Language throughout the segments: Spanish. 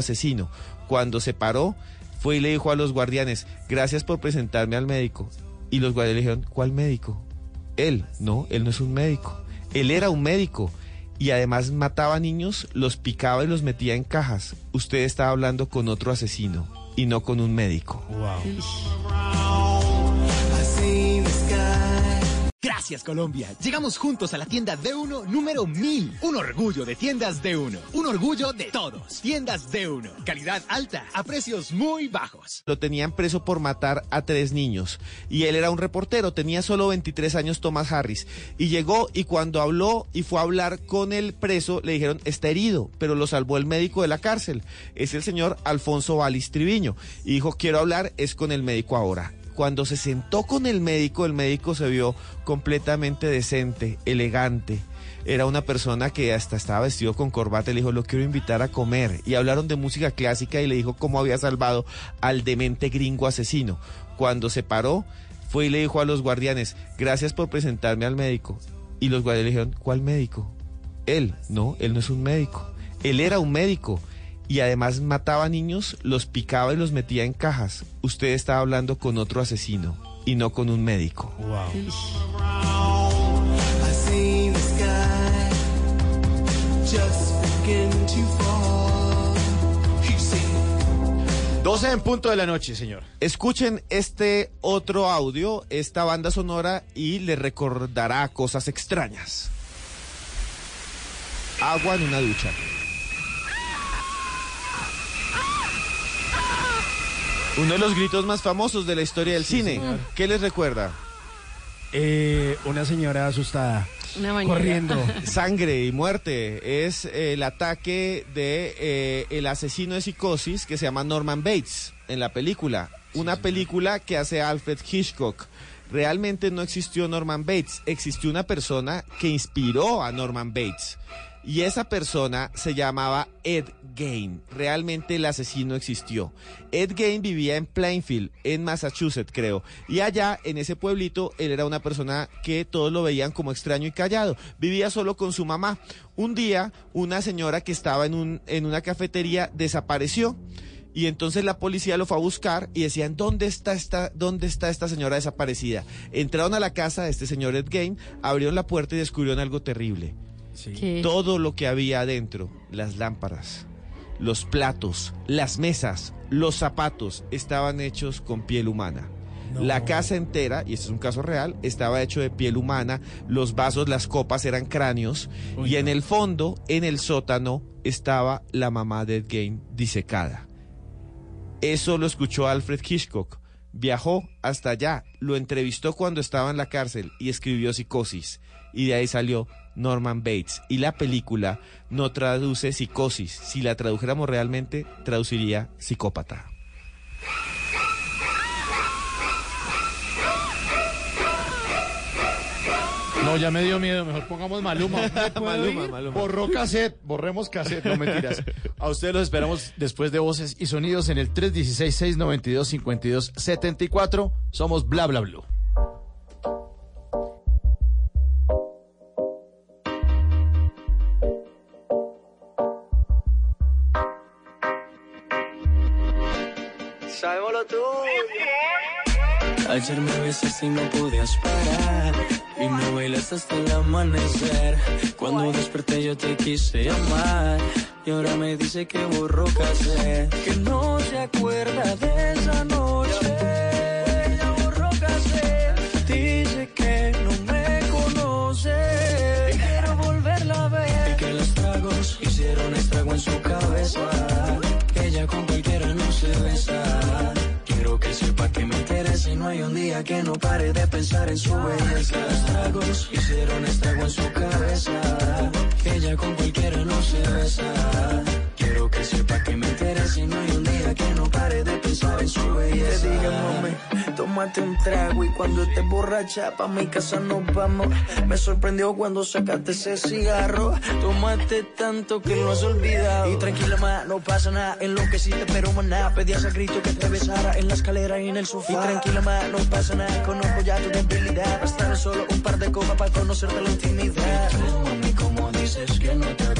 asesino. Cuando se paró, fue y le dijo a los guardianes, gracias por presentarme al médico. Y los guardianes le dijeron, ¿cuál médico? Él, no, él no es un médico. Él era un médico. Y además mataba niños, los picaba y los metía en cajas. Usted estaba hablando con otro asesino y no con un médico. Gracias Colombia. Llegamos juntos a la tienda D1 número 1000. Un orgullo de tiendas D1. Un orgullo de todos. Tiendas D1. Calidad alta a precios muy bajos. Lo tenían preso por matar a tres niños. Y él era un reportero, tenía solo 23 años Thomas Harris. Y llegó y cuando habló y fue a hablar con el preso, le dijeron, está herido, pero lo salvó el médico de la cárcel. Es el señor Alfonso Valis Triviño. Y dijo, quiero hablar, es con el médico ahora cuando se sentó con el médico, el médico se vio completamente decente, elegante. Era una persona que hasta estaba vestido con corbata. Le dijo, lo quiero invitar a comer. Y hablaron de música clásica y le dijo cómo había salvado al demente gringo asesino. Cuando se paró, fue y le dijo a los guardianes, gracias por presentarme al médico. Y los guardianes le dijeron, ¿cuál médico? Él, no, él no es un médico. Él era un médico y además mataba niños, los picaba y los metía en cajas. Usted estaba hablando con otro asesino y no con un médico. Wow. 12 en punto de la noche, señor. Escuchen este otro audio, esta banda sonora, y le recordará cosas extrañas. Agua en una ducha. Uno de los gritos más famosos de la historia del cine. ¿Qué les recuerda? Eh, una señora asustada. corriendo. Sangre y muerte. Es el ataque de eh, el asesino de psicosis que se llama Norman Bates en la película. Una película que hace Alfred Hitchcock. Realmente no existió Norman Bates, existió una persona que inspiró a Norman Bates. Y esa persona se llamaba Ed Gain. Realmente el asesino existió. Ed Gain vivía en Plainfield, en Massachusetts, creo. Y allá, en ese pueblito, él era una persona que todos lo veían como extraño y callado. Vivía solo con su mamá. Un día, una señora que estaba en, un, en una cafetería desapareció. Y entonces la policía lo fue a buscar y decían, ¿dónde está esta, dónde está esta señora desaparecida? Entraron a la casa de este señor Ed Gain, abrieron la puerta y descubrieron algo terrible todo lo que había adentro, las lámparas, los platos, las mesas, los zapatos, estaban hechos con piel humana. La casa entera, y este es un caso real, estaba hecho de piel humana, los vasos, las copas eran cráneos, y en el fondo, en el sótano, estaba la mamá de Ed disecada. Eso lo escuchó Alfred Hitchcock. Viajó hasta allá, lo entrevistó cuando estaba en la cárcel y escribió Psicosis. Y de ahí salió Norman Bates. Y la película no traduce psicosis. Si la tradujéramos realmente, traduciría psicópata. No, ya me dio miedo, mejor pongamos Maluma. Maluma, Maluma. Borró cassette, borremos cassette, no mentiras. A ustedes los esperamos después de voces y sonidos en el 316-692-5274. Somos Bla Bla Blue. Ayer me besas y no podías parar. Y me bailas hasta el amanecer. Cuando desperté yo te quise llamar. Y ahora me dice que borró cassette. Que no se acuerda de esa noche. Ya borró cassette. Dice que no me conoce. quiero volverla a ver. Y que los tragos hicieron estrago en su cabeza. Que ella con cualquiera no se besa que sepa que me interesa y no hay un día que no pare de pensar en su belleza. Los tragos hicieron estrago en su cabeza. Ella con cualquiera no se besa. Sepa que me interesa y no hay un día que no pare de pensar en su belleza. Te diga, mami, tómate un trago y cuando estés borracha pa' mi casa nos vamos. Me sorprendió cuando sacaste ese cigarro. Tómate tanto que lo has olvidado. Y tranquila, ma, no pasa nada. En lo que sí te pero nada. Pedías a grito que te besara en la escalera y en el sofá. Y tranquila, ma, no pasa nada. Conozco ya tu debilidad. Bastaron solo un par de copas para conocerte la intimidad. mami, como dices que no te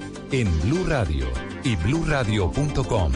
en Blue Radio y bluradio.com,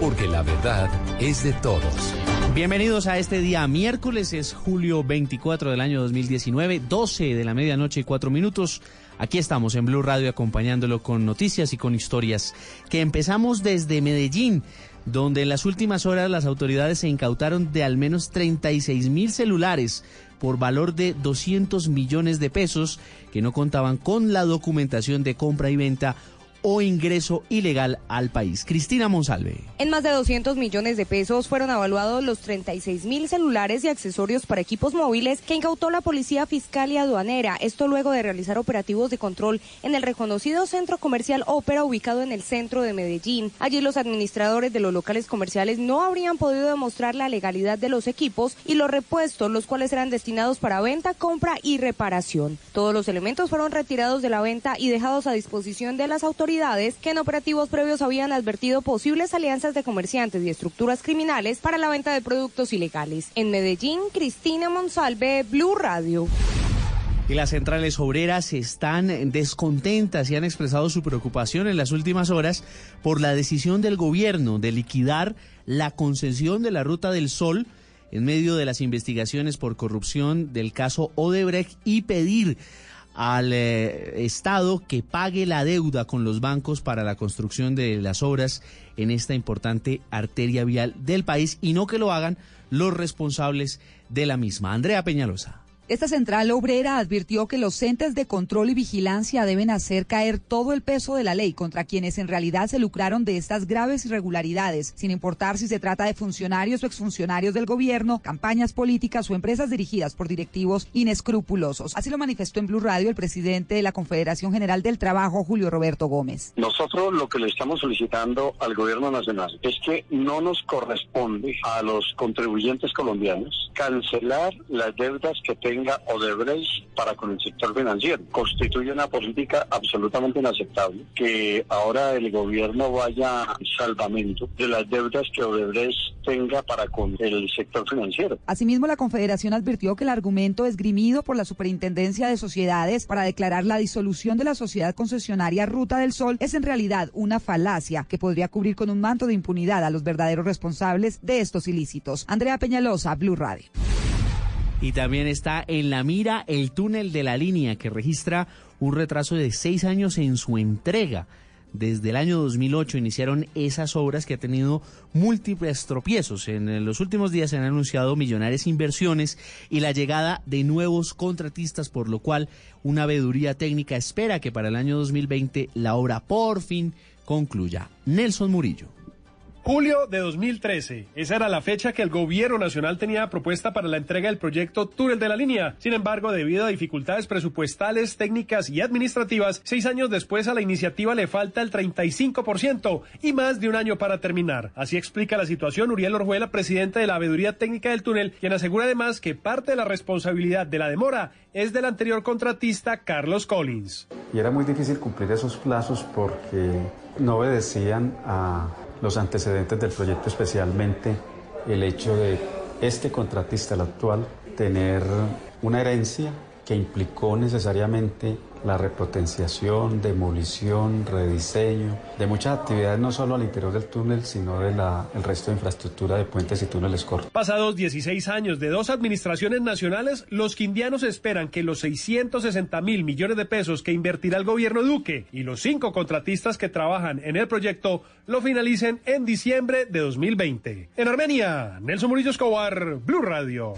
porque la verdad es de todos. Bienvenidos a este día miércoles, es julio 24 del año 2019, 12 de la medianoche y 4 minutos. Aquí estamos en Blue Radio acompañándolo con noticias y con historias que empezamos desde Medellín, donde en las últimas horas las autoridades se incautaron de al menos 36 mil celulares por valor de 200 millones de pesos que no contaban con la documentación de compra y venta o ingreso ilegal al país. Cristina Monsalve. En más de 200 millones de pesos fueron evaluados los 36 mil celulares y accesorios para equipos móviles que incautó la Policía Fiscal y Aduanera. Esto luego de realizar operativos de control en el reconocido centro comercial Ópera ubicado en el centro de Medellín. Allí los administradores de los locales comerciales no habrían podido demostrar la legalidad de los equipos y los repuestos, los cuales eran destinados para venta, compra y reparación. Todos los elementos fueron retirados de la venta y dejados a disposición de las autoridades que en operativos previos habían advertido posibles alianzas de comerciantes y estructuras criminales para la venta de productos ilegales. En Medellín, Cristina Monsalve, Blue Radio. Y las centrales obreras están descontentas y han expresado su preocupación en las últimas horas por la decisión del gobierno de liquidar la concesión de la Ruta del Sol en medio de las investigaciones por corrupción del caso Odebrecht y pedir al eh, Estado que pague la deuda con los bancos para la construcción de las obras en esta importante arteria vial del país y no que lo hagan los responsables de la misma. Andrea Peñalosa. Esta central obrera advirtió que los entes de control y vigilancia deben hacer caer todo el peso de la ley contra quienes en realidad se lucraron de estas graves irregularidades, sin importar si se trata de funcionarios o exfuncionarios del gobierno, campañas políticas o empresas dirigidas por directivos inescrupulosos. Así lo manifestó en Blue Radio el presidente de la Confederación General del Trabajo, Julio Roberto Gómez. Nosotros lo que le estamos solicitando al gobierno nacional es que no nos corresponde a los contribuyentes colombianos cancelar las deudas que tengan tenga Odebrecht para con el sector financiero. Constituye una política absolutamente inaceptable que ahora el gobierno vaya al salvamento de las deudas que Odebrecht tenga para con el sector financiero. Asimismo, la Confederación advirtió que el argumento esgrimido por la Superintendencia de Sociedades para declarar la disolución de la sociedad concesionaria Ruta del Sol es en realidad una falacia que podría cubrir con un manto de impunidad a los verdaderos responsables de estos ilícitos. Andrea Peñalosa, Blue Radio. Y también está en la mira el túnel de la línea que registra un retraso de seis años en su entrega. Desde el año 2008 iniciaron esas obras que ha tenido múltiples tropiezos. En los últimos días se han anunciado millonarias inversiones y la llegada de nuevos contratistas, por lo cual una veeduría técnica espera que para el año 2020 la obra por fin concluya. Nelson Murillo. Julio de 2013. Esa era la fecha que el gobierno nacional tenía propuesta para la entrega del proyecto Túnel de la Línea. Sin embargo, debido a dificultades presupuestales, técnicas y administrativas, seis años después a la iniciativa le falta el 35% y más de un año para terminar. Así explica la situación Uriel Orjuela, presidente de la Abeduría Técnica del Túnel, quien asegura además que parte de la responsabilidad de la demora es del anterior contratista Carlos Collins. Y era muy difícil cumplir esos plazos porque no obedecían a los antecedentes del proyecto, especialmente el hecho de este contratista, el actual, tener una herencia que implicó necesariamente la repotenciación, demolición, rediseño de muchas actividades no solo al interior del túnel, sino del el resto de infraestructura de puentes y túneles cortos. Pasados 16 años de dos administraciones nacionales, los quindianos esperan que los 660 mil millones de pesos que invertirá el gobierno Duque y los cinco contratistas que trabajan en el proyecto lo finalicen en diciembre de 2020. En Armenia, Nelson Murillo Escobar, Blue Radio.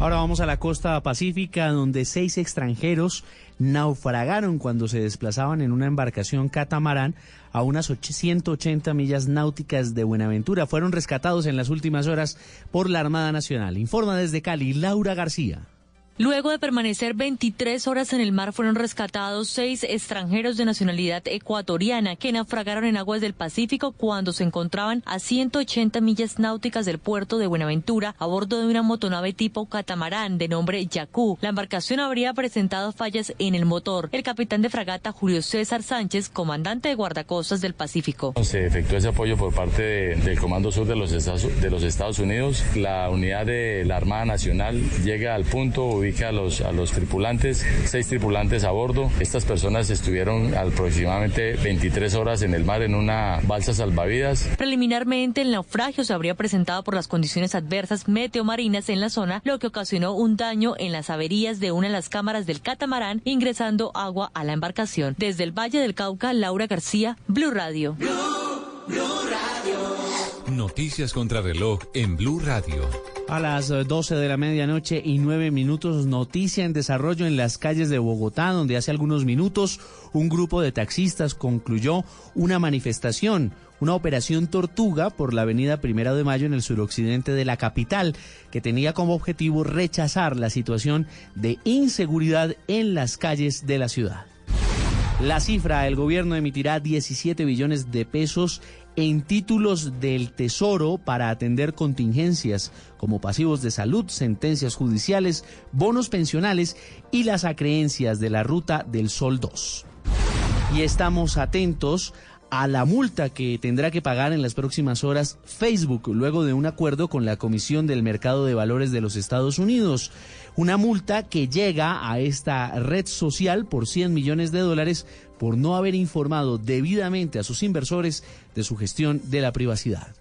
Ahora vamos a la costa pacífica, donde seis extranjeros naufragaron cuando se desplazaban en una embarcación catamarán a unas 180 millas náuticas de Buenaventura. Fueron rescatados en las últimas horas por la Armada Nacional. Informa desde Cali Laura García. Luego de permanecer 23 horas en el mar, fueron rescatados seis extranjeros de nacionalidad ecuatoriana que naufragaron en aguas del Pacífico cuando se encontraban a 180 millas náuticas del puerto de Buenaventura a bordo de una motonave tipo catamarán de nombre Yacú. La embarcación habría presentado fallas en el motor. El capitán de fragata Julio César Sánchez, comandante de guardacostas del Pacífico. Se efectuó ese apoyo por parte del Comando Sur de los, Estados, de los Estados Unidos. La unidad de la Armada Nacional llega al punto a los, tripulantes, seis tripulantes a bordo. Estas personas estuvieron aproximadamente 23 horas en el mar en una balsa salvavidas. Preliminarmente, el naufragio se habría presentado por las condiciones adversas meteomarinas en la zona, lo que ocasionó un daño en las averías de una de las cámaras del catamarán, ingresando agua a la embarcación. Desde el Valle del Cauca, Laura García, Blue Radio. Noticias contra reloj en Blue Radio. A las 12 de la medianoche y 9 minutos, noticia en desarrollo en las calles de Bogotá, donde hace algunos minutos un grupo de taxistas concluyó una manifestación, una operación tortuga por la avenida Primera de Mayo en el suroccidente de la capital, que tenía como objetivo rechazar la situación de inseguridad en las calles de la ciudad. La cifra, el gobierno emitirá 17 billones de pesos en títulos del Tesoro para atender contingencias como pasivos de salud, sentencias judiciales, bonos pensionales y las acreencias de la Ruta del Sol 2. Y estamos atentos a la multa que tendrá que pagar en las próximas horas Facebook luego de un acuerdo con la Comisión del Mercado de Valores de los Estados Unidos. Una multa que llega a esta red social por 100 millones de dólares por no haber informado debidamente a sus inversores de su gestión de la privacidad.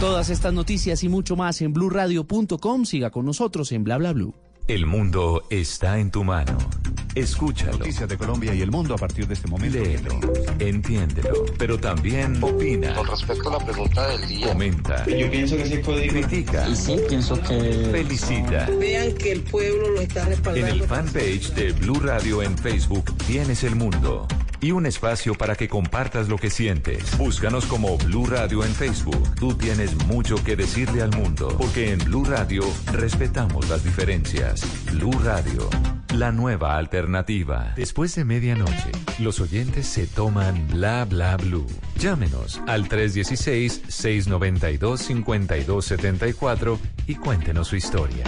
Todas estas noticias y mucho más en blurradio.com. Siga con nosotros en bla bla blue. El mundo está en tu mano. Escúchalo. Noticias de Colombia y el mundo a partir de este momento. Léelo, entiéndelo, pero también opina. Con respecto a la pregunta del día. Comenta. Yo pienso que sí puede Critica. Y sí, pienso que... Felicita. Vean que el pueblo lo está respaldando. En el fanpage de Blue Radio en Facebook tienes el mundo y un espacio para que compartas lo que sientes. Búscanos como Blue Radio en Facebook. Tú tienes mucho que decirle al mundo, porque en Blue Radio respetamos las diferencias. Blue Radio, la nueva alternativa. Después de medianoche, los oyentes se toman bla bla blue. Llámenos al 316-692-5274 y cuéntenos su historia.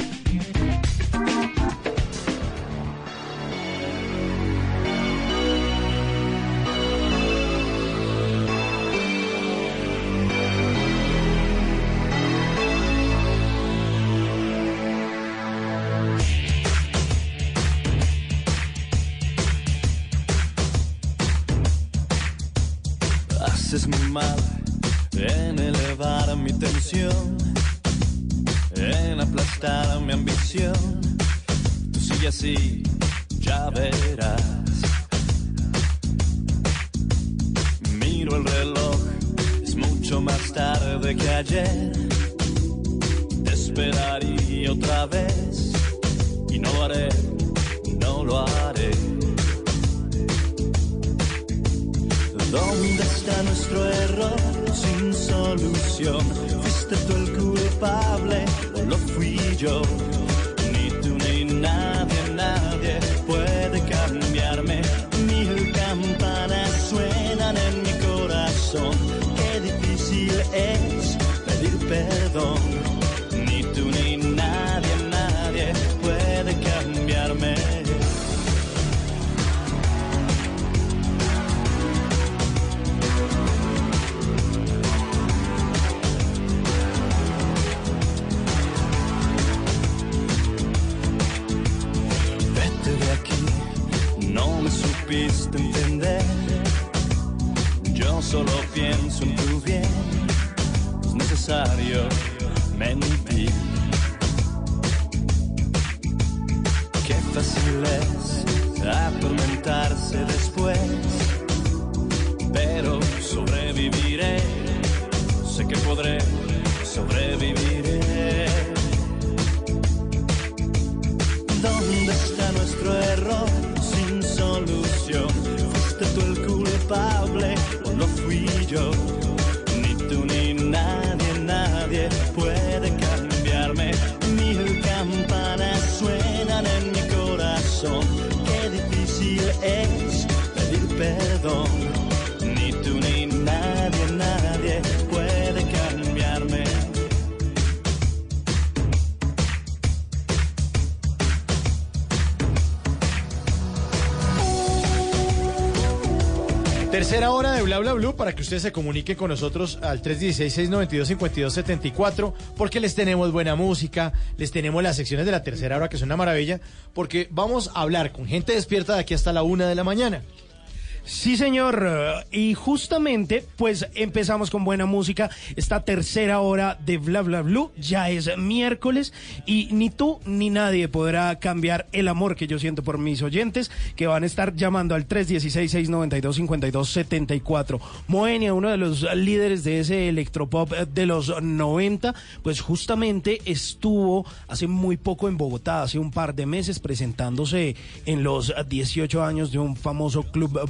Más tarde que ayer. Te esperaría otra vez y no lo haré, no lo haré. ¿Dónde está nuestro error sin solución? ¿Fuiste tú el culpable o lo fui yo? Solo pienso en tu bien, es necesario mentir. Qué fácil es atormentarse después, pero sobreviviré, sé que podré, yo. Tercera hora de Bla Bla Blue para que ustedes se comuniquen con nosotros al 316-692-5274 porque les tenemos buena música, les tenemos las secciones de la tercera hora que son una maravilla porque vamos a hablar con gente despierta de aquí hasta la una de la mañana. Sí, señor. eh, Y justamente, pues empezamos con buena música. Esta tercera hora de Bla Bla Blue ya es miércoles y ni tú ni nadie podrá cambiar el amor que yo siento por mis oyentes que van a estar llamando al 316-692-5274. Moenia, uno de los líderes de ese electropop de los 90, pues justamente estuvo hace muy poco en Bogotá, hace un par de meses presentándose en los 18 años de un famoso club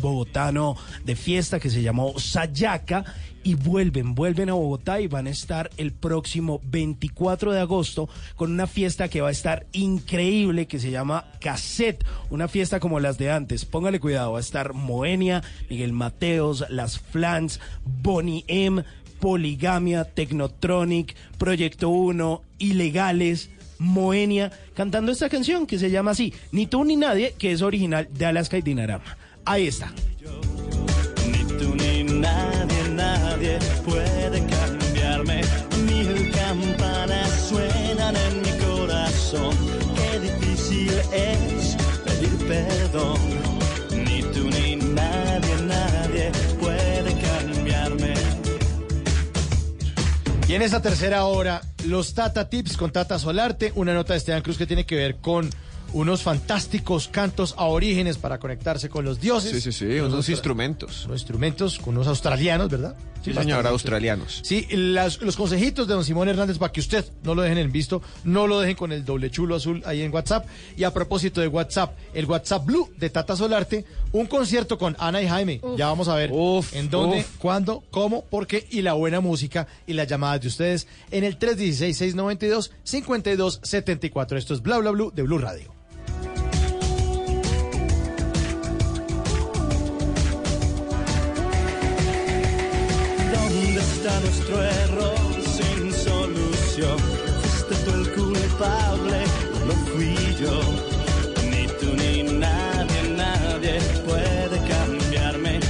de fiesta que se llamó Sayaka y vuelven, vuelven a Bogotá y van a estar el próximo 24 de agosto con una fiesta que va a estar increíble que se llama Cassette, una fiesta como las de antes. Póngale cuidado, va a estar Moenia, Miguel Mateos, Las Flans, Bonnie M, Poligamia, Technotronic, Proyecto 1, Ilegales. Moenia cantando esta canción que se llama así, Ni tú ni nadie, que es original de Alaska y Dinarama. Ahí está. Tú ni nadie, nadie puede cambiarme. Mil campanas suenan en mi corazón. Qué difícil es pedir perdón. Ni tú ni nadie, nadie puede cambiarme. Y en esta tercera hora, los Tata Tips con Tata Solarte, una nota de Esteban Cruz que tiene que ver con unos fantásticos cantos a orígenes para conectarse con los dioses. Sí, sí, sí, unos instrumentos. Unos instrumentos con unos australianos, ¿verdad? Sí, señor, australianos. Sí, las- los consejitos de don Simón Hernández para que usted no lo dejen en visto, no lo dejen con el doble chulo azul ahí en WhatsApp. Y a propósito de WhatsApp, el WhatsApp Blue de Tata Solarte, un concierto con Ana y Jaime. Ya vamos a ver en dónde, uf. cuándo, cómo, por qué y la buena música y las llamadas de ustedes en el 316-692-5274. Esto es Bla Bla Blue de Blue Radio. Nuestro error sin solución? Fuiste tú el culpable, no fui yo. Ni tú ni nadie, nadie puede cambiarme.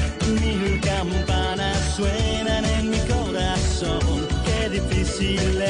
Mil campanas suenan en mi corazón. Qué difícil es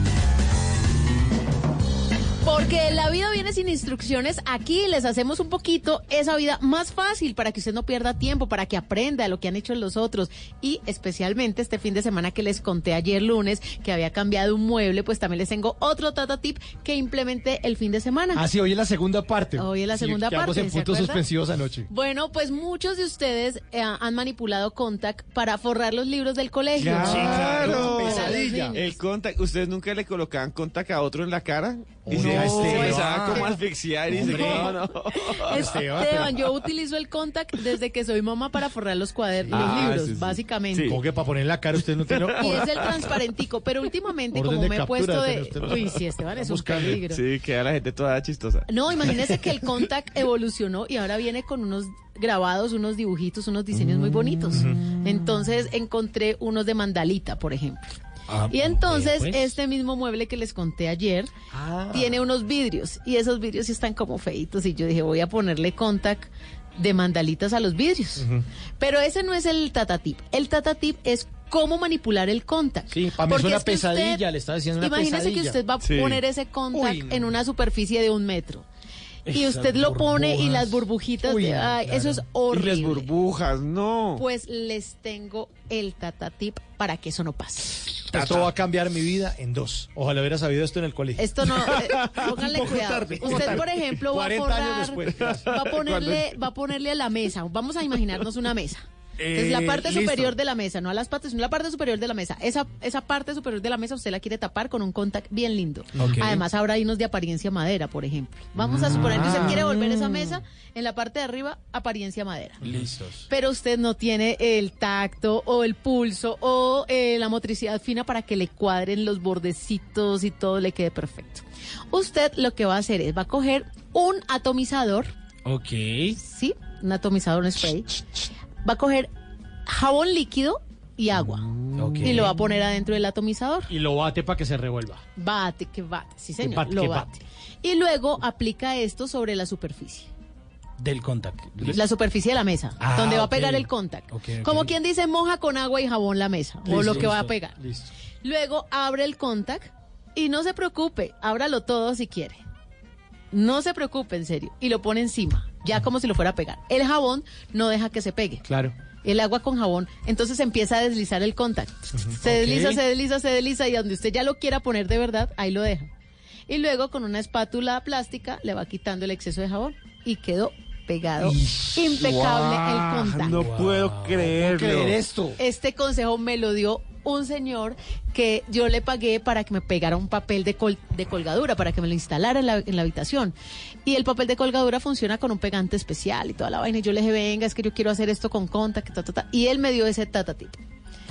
Porque la vida viene sin instrucciones. Aquí les hacemos un poquito esa vida más fácil para que usted no pierda tiempo, para que aprenda lo que han hecho los otros. Y especialmente este fin de semana que les conté ayer lunes que había cambiado un mueble, pues también les tengo otro tata tip que implementé el fin de semana. Ah, sí, hoy es la segunda parte. Hoy es la Sí, segunda quedamos parte, en ¿se puntos suspensivos anoche. Bueno, pues muchos de ustedes eh, han manipulado Contact para forrar los libros del colegio. Claro. Los niños. El contact, ¿ustedes nunca le colocaban contact a otro en la cara? Y No, Esteban. empezaba como asfixiar y no, no. Esteban, yo utilizo el contact desde que soy mamá para forrar los cuadernos, Ah, los libros, sí, sí. básicamente. Como que para poner en la cara usted no tiene... Y es el transparentico, pero últimamente Orden como me he puesto de... usted. Uy, sí, Esteban es un Buscando. peligro. Sí, queda la gente toda chistosa. No, imagínese que el contact evolucionó y ahora viene con unos grabados, unos dibujitos, unos diseños muy bonitos. Entonces encontré unos de mandalita, por ejemplo. Y entonces pues. este mismo mueble que les conté ayer tiene unos vidrios y esos vidrios están como feitos y yo dije voy a ponerle contact de mandalitas a los vidrios. Pero ese no es el tatatip. El tatatip es cómo manipular el contact. Sí, para mí es una es que usted- pesadilla, le estaba diciendo una Imagínese pesadilla. que usted va a Sí. poner ese contact Uy, no. en una superficie de un metro. Y usted lo pone y las burbujitas, Uy, de- ay, eso es Y las horrible. burbujas, no. Pues les tengo el tata tip para que eso no pase. Esto va a cambiar mi vida en dos. Ojalá hubiera sabido esto en el colegio. Esto no, eh, pónganle cuidado. tarde, Usted, tarde. por ejemplo, va a 40 años forrar, después. va a ponerle, va a ponerle a la mesa. Vamos a imaginarnos una mesa. Entonces, la Eh, parte listo. superior de la mesa, no a las patas, sino la parte superior de la mesa. Esa, esa parte superior de la mesa usted la quiere tapar con un contact bien lindo. Ok. Además, habrá unos de apariencia madera, por ejemplo. Vamos a suponer que usted quiere volver esa mesa en la parte de arriba, apariencia madera. Listos. Pero usted no tiene el tacto o el pulso o eh, la motricidad fina para que le cuadren los bordecitos y todo le quede perfecto. Usted lo que va a hacer es va a coger un atomizador, Ok. ¿sí? Un atomizador, un spray. Va a coger jabón líquido y agua. Ok. Y lo va a poner adentro del atomizador. Y lo bate para que se revuelva. Bate, que bate. Sí, señor, bate, lo bate. Y luego aplica esto sobre la superficie. Del contact. La superficie de la mesa, Ah, donde va a pegar el contact. Como quien dice, moja con agua y jabón la mesa, o lo que va a pegar. Listo. Luego abre el contact y no se preocupe, ábralo todo si quiere. No se preocupe, en serio. Y lo pone encima, ya como si lo fuera a pegar. El jabón no deja que se pegue. Claro. El agua con jabón, entonces empieza a deslizar el contact. Se desliza, se desliza, se desliza y donde usted ya lo quiera poner de verdad, ahí lo deja. Y luego con una espátula plástica le va quitando el exceso de jabón y quedó pegado impecable el contact. No puedo creerlo. creer esto? Este consejo me lo dio un señor que yo le pagué para que me pegara un papel de, col- de colgadura, para que me lo instalara en la, en la habitación. Y el papel de colgadura funciona con un pegante especial y toda la vaina. Y yo le dije, venga, es que yo quiero hacer esto con contact, ta, ta, ta. Y él me dio ese tata tip.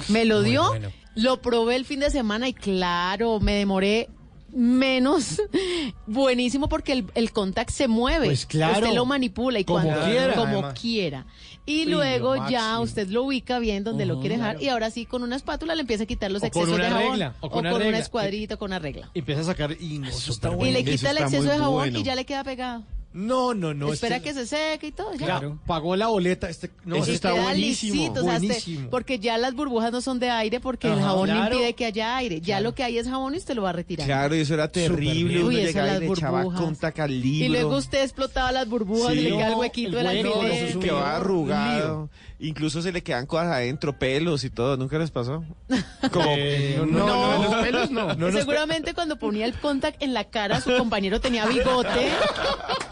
Me lo dio, bueno. lo probé el fin de semana y claro, me demoré menos buenísimo porque el, el contact se mueve. Pues claro. Usted lo manipula y Como cuando quiera, como además. quiera. Y Sí, luego ya usted lo ubica bien donde lo quiere dejar claro. y ahora sí con una espátula le empieza a quitar los O con excesos de jabón regla, o con una una regla. escuadrita con una regla. Empieza a sacar y no, eso está y bueno. le quita el exceso de jabón bueno. y ya le queda pegado. No, no, no. Espera este- que se seque y todo. Ya. Claro, pagó la boleta. Este, no, Eso Y está buenísimo. lisito, o sea, este- buenísimo. porque ya las burbujas no son de aire porque el Ajá, jabón claro. impide que haya aire. Ya lo que hay es jabón y usted lo va a retirar. Claro, y eso era terrible. Uy, eso, las le echaba burbujas. libro. Y luego usted explotaba las burbujas Sí. y le queda el No, huequito el del hueco, alfiler. eso es un quedaba lío, arrugado. Incluso se le quedan cosas adentro, pelos y todo. ¿Nunca les pasó? Como, Eh, no, no, no, no, no, los pelos no. no nos- Seguramente cuando ponía el contact en la cara, su compañero tenía bigote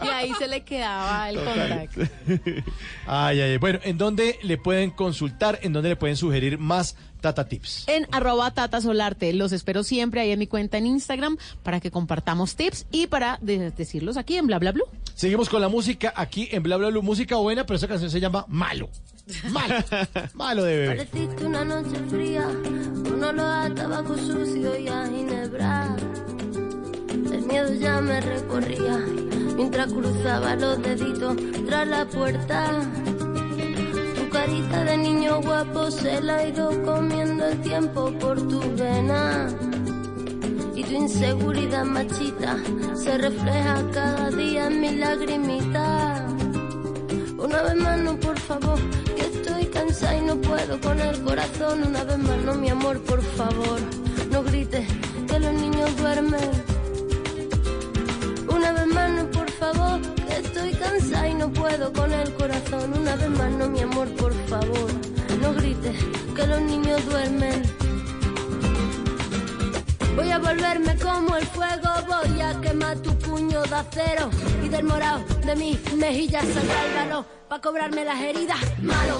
y ahí se le quedaba el contact. Ay, ay, ay. Bueno, ¿en dónde le pueden consultar? ¿En dónde le pueden sugerir más Tata Tips? En arroba Tata Solarte. Los espero siempre ahí en mi cuenta en Instagram para que compartamos tips y para de- decirlos aquí en Bla Bla Blue. Seguimos con la música aquí en Bla Bla Blue. Música buena, pero esa canción se llama Malo. Malo. Malo de bebé. Una noche fría, con olor a tabaco sucio y a ginebra. El miedo ya me recorría mientras cruzaba los deditos tras la puerta. Tu carita de niño guapo se la ha ido comiendo el tiempo por tu vena. Y tu inseguridad machita se refleja cada día en mi lagrimita. Una vez más por favor, y no puedo con el corazón. Una vez más no, mi amor, por favor, no grites que los niños duermen. Una vez más no, por favor, estoy cansada y no puedo con el corazón. Una vez más no, mi amor, por favor, no grites que los niños duermen. Voy a volverme como el fuego, voy a quemar tu puño de acero y del morado de mis mejillas saldrá el valor para cobrarme las heridas. Malo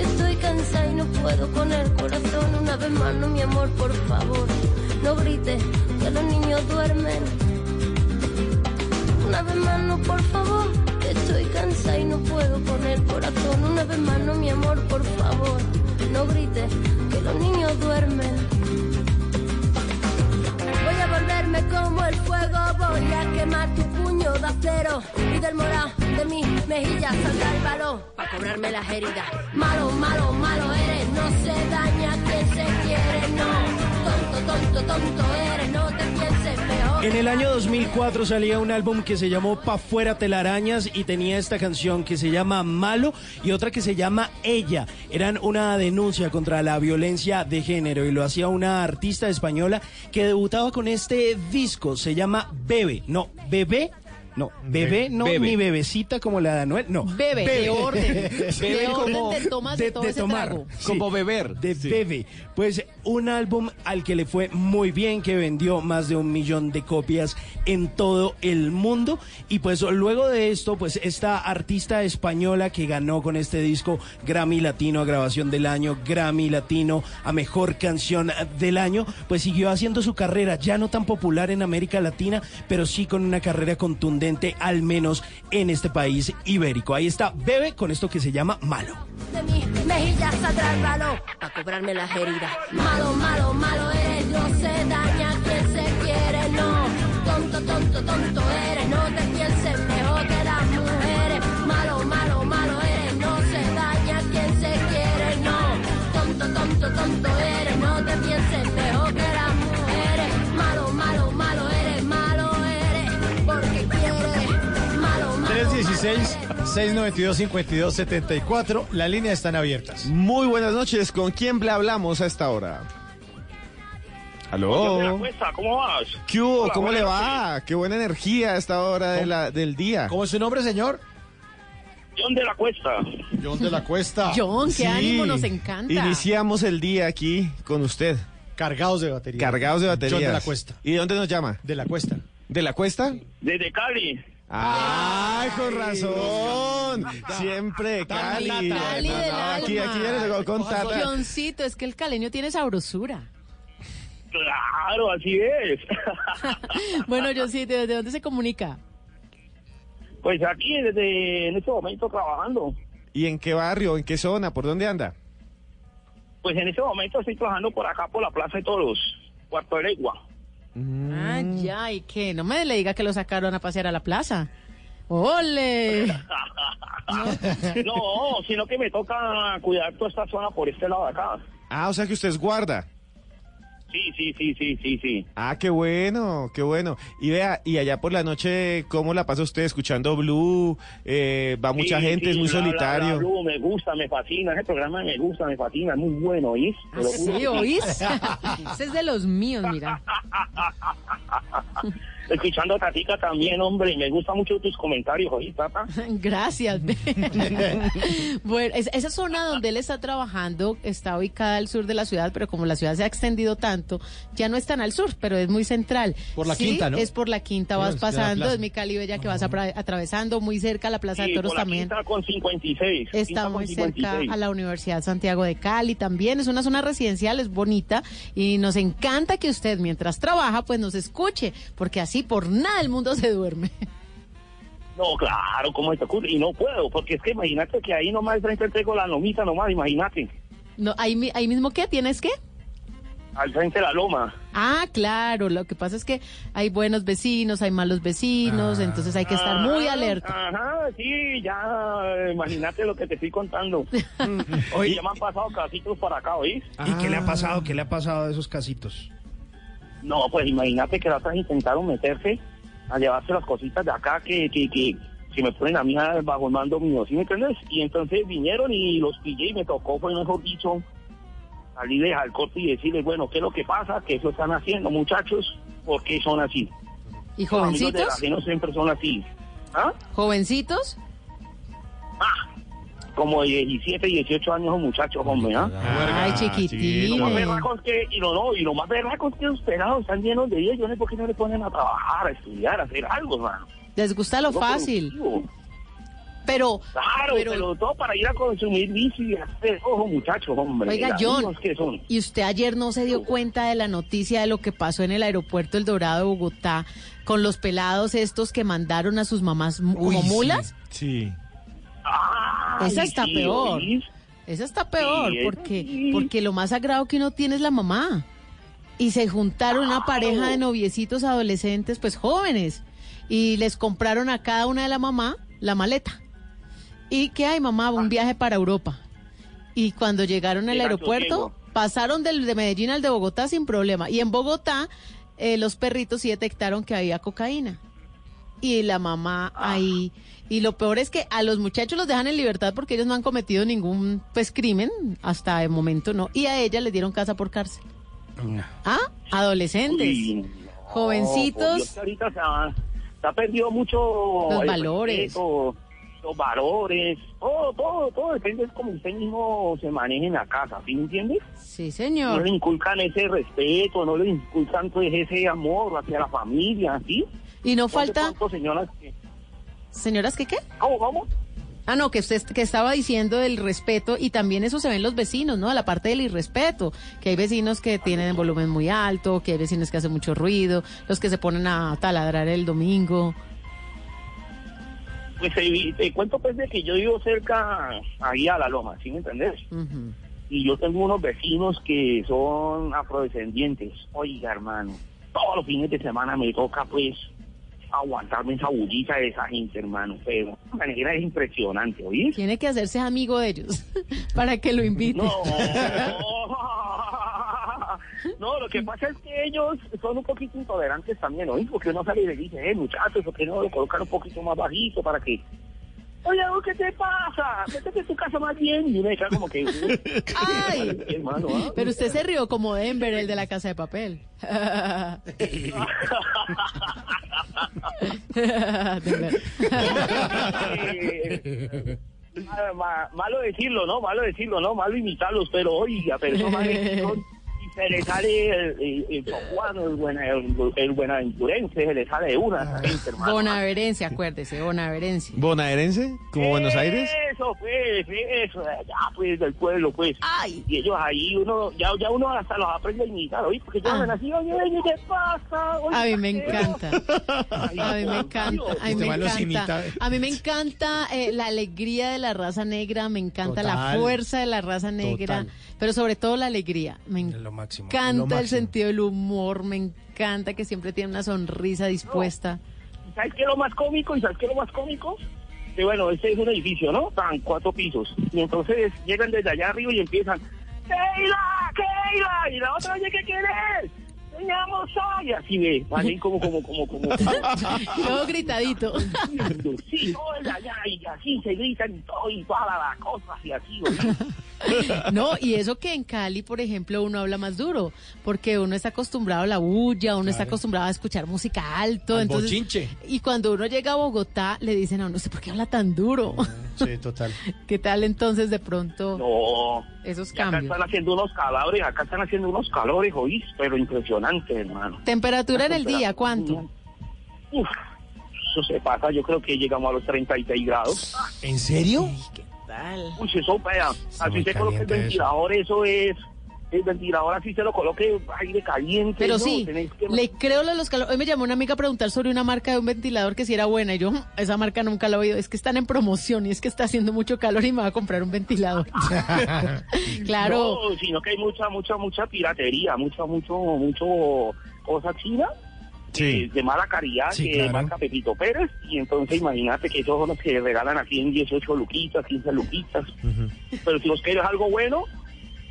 estoy cansada y no puedo con el corazón. Una vez más, no, mi amor, por favor, no grites que los niños duermen. una vez más no, por favor. Estoy cansada y no puedo poner corazón. Una vez más no, mi amor, por favor. No grites, que los niños duermen. Voy a volverme como el fuego, voy a quemar tu puño de acero y del morado de mi el para cobrarme. Malo, malo, malo eres, no se daña se quiere, no. Tonto, tonto, tonto eres, no te pienses mejor. En el año 2004 salía un álbum que se llamó Pa' fuera telarañas y tenía esta canción que se llama Malo y otra que se llama Ella. Eran una denuncia contra la violencia de género y lo hacía una artista española que debutaba con este disco. Se llama Bebe, no, Bebé. No, bebé, no, Bebe. ni bebecita como la de Anuel, no. Bebe, de orden. Bebe de orden como- de tomas de, todo ese tomar. trago. Como beber. De Bebe. Pues un álbum al que le fue muy bien, que vendió más de un millón de copias en todo el mundo. Y pues luego de esto, pues esta artista española que ganó con este disco Grammy Latino a grabación del año, Grammy Latino a mejor canción del año, pues siguió haciendo su carrera, ya no tan popular en América Latina, pero sí con una carrera contundente, al menos en este país ibérico. Ahí está Bebe con esto que se llama Malo. De mi mejilla saldrá el balón para cobrarme las heridas. Malo, malo, malo eres, no se daña quien se quiere, no. Tonto, tonto, tonto eres, no te pienses mejor que las mujeres. Malo, malo, malo eres, no se daña quien se quiere, no. Tonto, tonto, tonto eres, no te pienses 316-692-5274. la línea están abiertas. Muy buenas noches. ¿Con quién le hablamos a esta hora? Aló. ¿Cómo vas? ¿Qué hubo? ¿Cómo le va? Qué buena energía a esta hora del día. ¿Cómo es su nombre, señor? John de la Cuesta. John de la Cuesta. John, qué sí. ánimo, nos encanta. Iniciamos el día aquí con usted. Cargados de batería. Cargados de batería. John de la Cuesta. ¿Y de dónde nos llama? De la Cuesta. ¿De la Cuesta? Desde Cali. ¡Ay, con razón! Siempre Cali. Cali del No, aquí, alma. aquí ya les tocó contar. Johncito, es que el caleño tiene sabrosura. Claro, así es. Bueno, Johncito, ¿desde dónde se comunica? Pues aquí, desde en este momento trabajando. ¿Y en qué barrio? ¿En qué zona? ¿Por dónde anda? Pues en este momento estoy trabajando por acá, por la Plaza de Toros, Cuarto de Legua. Ah, ya, ¿y qué? No me le diga que lo sacaron a pasear a la plaza. ¡Ole! No, sino que me toca cuidar toda esta zona por este lado de acá. Ah, o sea que usted es guarda. Sí, sí, sí, sí, sí, sí. Ah, qué bueno, qué bueno. Y vea, y allá por la noche, ¿cómo la pasa usted escuchando Blue? Eh, va mucha Sí, gente, sí, es muy bla, solitario. bla, Blue, me gusta, me fascina, ese programa me gusta, me fascina, es muy bueno, ¿oís? Sí, ¿oís? Ese es de los míos, mira. Escuchando a Tatica también, hombre, y me gustan mucho tus comentarios, ¿oís, Tata? Gracias. bueno, es- esa zona donde él está trabajando está ubicada al sur de la ciudad, pero como la ciudad se ha extendido tanto, ya no es tan al sur, pero es muy central. Por la Sí, Quinta, ¿no? Es por la quinta, vas pasando, es mi Cali Bella que vas atravesando, muy cerca a la Plaza de Toros por la también. Quinta con 56. Está muy cerca 56. a la Universidad Santiago de Cali también. Es una zona residencial, es bonita y nos encanta que usted mientras trabaja pues nos escuche, porque así por nada el mundo se duerme. No, claro, ¿cómo se te ocurre? Y no puedo, porque es que imagínate que ahí nomás frente tengo la lomita nomás, imagínate. No, ahí, mi- ahí mismo qué tienes qué? Al frente de la loma. Ah, claro, lo que pasa es que hay buenos vecinos, hay malos vecinos, entonces hay que estar muy Ajá, alerta. Ajá, sí, ya, imagínate lo que te estoy contando. Oye. Y ya me han pasado casitos para acá, ¿oís? ¿Y qué le ha pasado? ¿Qué le ha pasado de esos casitos? No, pues imagínate que las otras intentaron meterse a llevarse las cositas de acá que, que, que, que me ponen a mí bajo el mando mío, ¿sí me entiendes? Y entonces vinieron y los pillé y me tocó, fue mejor dicho, salir de al corte y decirles, bueno, ¿qué es lo que pasa? ¿Qué eso están haciendo, muchachos? ¿Por qué son así? ¿Y Los amigos de jovencitos? la no siempre son así. ¿Ah? ¿Jovencitos? Como de 17, 18 años los muchachos, hombre, ¿ah? Ay, Y lo más que, y lo, no, y lo más berraco es que los pelados están llenos de no sé por qué no le ponen a trabajar, a estudiar, a hacer algo, hermano. Les gusta lo fácil. productivo. Pero, Claro, pero, todo para ir a consumir bici y hacer ojo, muchachos, hombre. Oiga, John, niñas que son. ¿y usted ayer no se dio cuenta de la noticia de lo que pasó en el aeropuerto El Dorado de Bogotá con los pelados estos que mandaron a sus mamás como mulas? Sí. Ay, está sí, peor. ¿oís? Esa está peor, Sí, esa porque, sí. porque lo más sagrado que uno tiene es la mamá. Y se juntaron una pareja de noviecitos adolescentes, pues jóvenes, y les compraron a cada una de la mamá la maleta. ¿Y qué hay, mamá? Un viaje para Europa. Y cuando llegaron al aeropuerto, pasaron del de Medellín al de Bogotá sin problema. Y en Bogotá, eh, los perritos sí detectaron que había cocaína. Y la mamá ahí. Y lo peor es que a los muchachos los dejan en libertad porque ellos no han cometido ningún pues crimen hasta el momento, ¿no? Y a ella les dieron casa por cárcel. ¿Ah? Adolescentes. Uy, no, Jovencitos. Dios, ahorita se ha, se ha perdido mucho Los el valores. respeto, los valores, todo, todo, todo depende de cómo usted mismo se maneje en la casa, ¿sí me entiende? Sí, No señor. le inculcan ese respeto, no le inculcan pues ese amor hacia la familia, ¿sí? Y no ¿Cuánto- falta... señoras, que- ¿Señoras qué qué? ¿Cómo vamos? Ah, no, que usted que estaba diciendo del respeto y también eso se ve en los vecinos, ¿no? La parte del irrespeto, que hay vecinos que tienen el volumen muy alto, que hay vecinos que hacen mucho ruido, los que se ponen a taladrar el domingo. Pues te, te cuento pues de que yo vivo cerca ahí a la loma, ¿sí me entendés? Ujú. Y yo tengo unos vecinos que son afrodescendientes. Oiga, hermano, todos los fines de semana me toca pues aguantarme esa bullita de esa gente, hermano. Pero de manera es impresionante, ¿oís? Tiene que hacerse amigo de ellos para que lo invite. No. No, lo que pasa es que ellos son un poquito intolerantes también, ¿oís? Porque uno sale y le dice, eh, muchachos, ¿por qué no lo colocan un poquito más bajito para que... Oye, ¿qué te pasa? Métete en tu casa más bien. Y queda como que... Ay. hermano, ¿ah? Pero usted se rió como Denver, el de la casa de papel. Denver. Eh, ma- ma- malo decirlo, ¿no? Malo decirlo, ¿no? Malo imitarlos, pero oiga, son- y se le sale el, el, el el, buena, el, el buenaventurense, se le sale de una, esa gente, hermano. Bonaverencia, acuérdese, Bonaverencia. ¿Bonaerense? ¿Como Buenos Aires? Eso, pues, eso, allá, pues, del pueblo, pues. Ay. Y ellos ahí, uno, ya, ya uno hasta los aprende a imitar, ¿oí? Porque ya Ah. así, oye, oye, ¿qué pasa? Oye, A mí me ¿qué encanta. A mí me encanta. A mí me encanta. A mí me encanta eh, la alegría de la raza negra, me encanta la Total. fuerza de la raza negra, Total. Pero sobre todo la alegría. Me Lo máximo. Lo encanta el máximo. sentido del humor, me encanta que siempre tiene una sonrisa dispuesta. ¿Sabes qué es lo más cómico? ¿Y sabes qué es lo más cómico? Que bueno, este es un edificio, ¿no? Están cuatro pisos. Y entonces llegan desde allá arriba y empiezan, ¡Keila! ¡Keila! Y la otra, oye, ¿qué quieres? ¡Teníamos Y así ve, así como, como, como, como. Todo gritadito. Sí, todo desde allá y así se gritan y todo y toda la, cosa y así, ¿oí? No, y eso que en Cali, por ejemplo, uno habla más duro, porque uno está acostumbrado a la bulla, uno está acostumbrado a escuchar música alto, Al entonces bochinche. y cuando uno llega a Bogotá le dicen a uno, no sé por qué habla tan duro. Sí, total. ¿Qué tal entonces de pronto No. esos Y acá cambios? están haciendo unos calores, acá están haciendo unos calores, ¿oís? Pero impresionante, hermano. Temperatura en el día, ¿cuánto? Uf, eso se pasa, yo creo que llegamos a los 36 grados. ¿En serio? Uy, eso, vea, así se coloca el eso. ventilador, eso es, el ventilador así se lo coloque aire caliente. Pero no, sí, que- le creo lo de los calores. Hoy me llamó una amiga a preguntar sobre una marca de un ventilador que si era buena. Y yo, "Mm, esa marca nunca la he oído. Es que están en promoción y es que está haciendo mucho calor y me va a comprar un ventilador. claro. No, sino que hay mucha, mucha, mucha piratería, mucha, mucho, mucho cosa china. Sí. eh, De mala calidad, Sí, que claro. marca Pepito Pérez, y entonces imagínate que esos son los que regalan aquí en 18 luquitas, 15 luquitas. Pero si vos quieres algo bueno,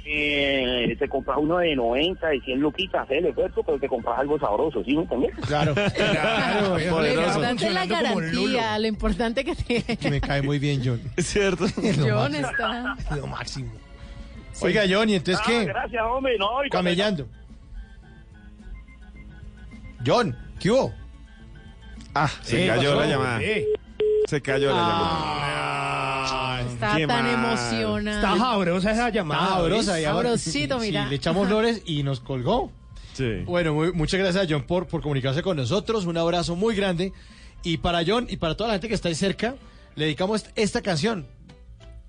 eh, te compras uno de 90, de 100 luquitas, el esfuerzo, pero te compras algo sabroso, ¿sí me entiendes? Claro, claro. Lo importante es la garantía, lo importante que Que tiene. me cae muy bien, John. Es cierto. Lo John máximo. está. Lo máximo. Oiga, John, ¿y entonces Ah, qué? gracias, hombre, no. y Camellando. John, ¿qué hubo? Ah, se Eh, cayó pasó. la llamada. Eh. Se cayó la Ah, llamada. Está Qué tan mal. emocionada. Está sabrosa esa llamada. Está sabrosa. ¿oís? y ahora- Sabrosito, sí, mira. sí, le echamos flores y nos colgó. Sí. Bueno, muy- muchas gracias, John, por, por comunicarse con nosotros. Un abrazo muy grande. Y para John y para toda la gente que está ahí cerca, le dedicamos esta canción.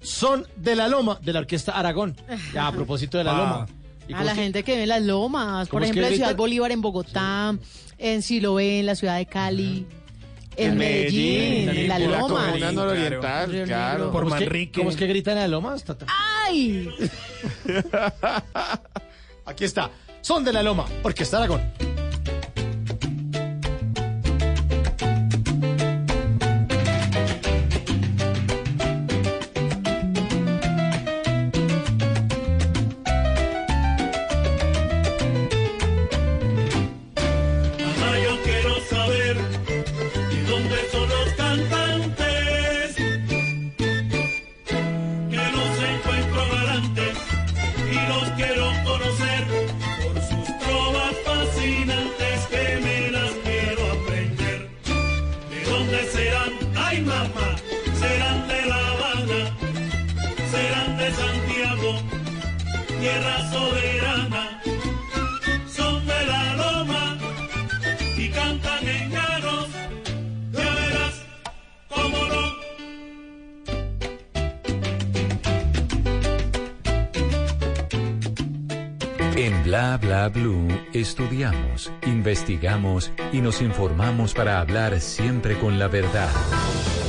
Son de la Loma, de la Orquesta Aragón. Ya, a propósito de la Ah. Loma. ¿Y A la que- gente que ve en las lomas, por ¿Cómo es que ejemplo, en Ciudad? Bolívar, en Bogotá, en Siloé, en la ciudad de Cali, en, Medellín, en las en la lomas. comuna nororiental, Río claro. Negro. ¿Cómo es que- Manrique. ¿Cómo es que gritan en la Loma? Tata? ¡Ay! Aquí está. Son de la Loma, Orquesta Aragón. Estudiamos, investigamos y nos informamos para hablar siempre con la verdad.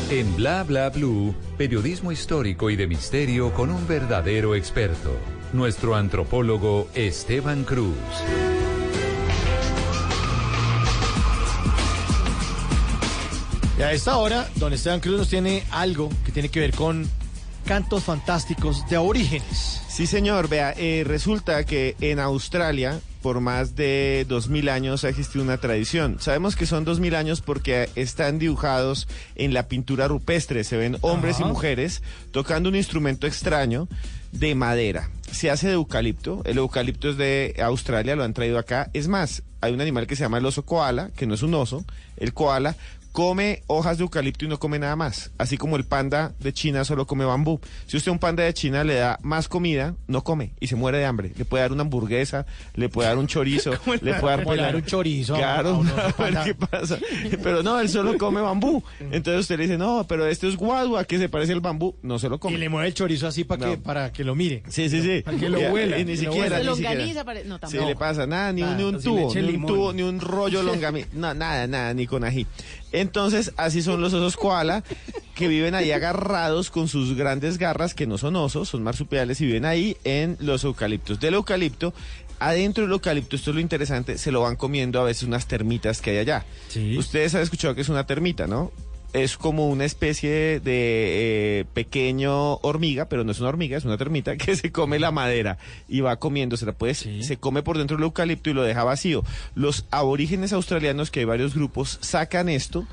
En Bla Bla Blue, periodismo histórico y de misterio con un verdadero experto, nuestro antropólogo Esteban Cruz. Y a esta hora, don Esteban Cruz nos tiene algo que tiene que ver con cantos fantásticos de aborígenes. Sí, señor. Vea, eh, resulta que en Australia, por más de dos mil años, ha existido una tradición. Sabemos que son dos mil años porque están dibujados en la pintura rupestre. Se ven hombres y mujeres tocando un instrumento extraño de madera. Se hace de eucalipto. El eucalipto es de Australia, lo han traído acá. Es más, hay un animal que se llama el oso koala, que no es un oso. El koala come hojas de eucalipto y no come nada más. Así como el panda de China solo come bambú. Si usted a un panda de China le da más comida, no come y se muere de hambre. Le puede dar una hamburguesa, le puede dar un chorizo, le puede dar ¿Cómo le pelar- dar un chorizo Claro, a uno, a ver panda? qué pasa. Pero no, él solo come bambú. Entonces usted le dice, no, pero este es guadua, que se parece al bambú. No se lo come. Y le mueve el chorizo así para que, No. para que lo mire. Sí, sí, sí. Para que lo huela. y ni siquiera, huela. ni siquiera. Longaniza pare- no, Sí, tampoco. le pasa nada, ni, un- ni un tubo, ni un limón. tubo, ni un rollo longami, no, nada, nada, ni con ají. Entonces, así son los osos koala, que viven ahí agarrados con sus grandes garras, que no son osos, son marsupiales, y viven ahí en los eucaliptos. Del eucalipto, adentro del eucalipto, esto es lo interesante, se lo van comiendo a veces unas termitas que hay allá. Ustedes han escuchado que es una termita, ¿no? Es como una especie de eh, pequeño hormiga, pero no es una hormiga, es una termita que se come la madera y va comiéndosela. Pues se come por dentro del eucalipto y lo deja vacío. Los aborígenes australianos, que hay varios grupos, sacan esto.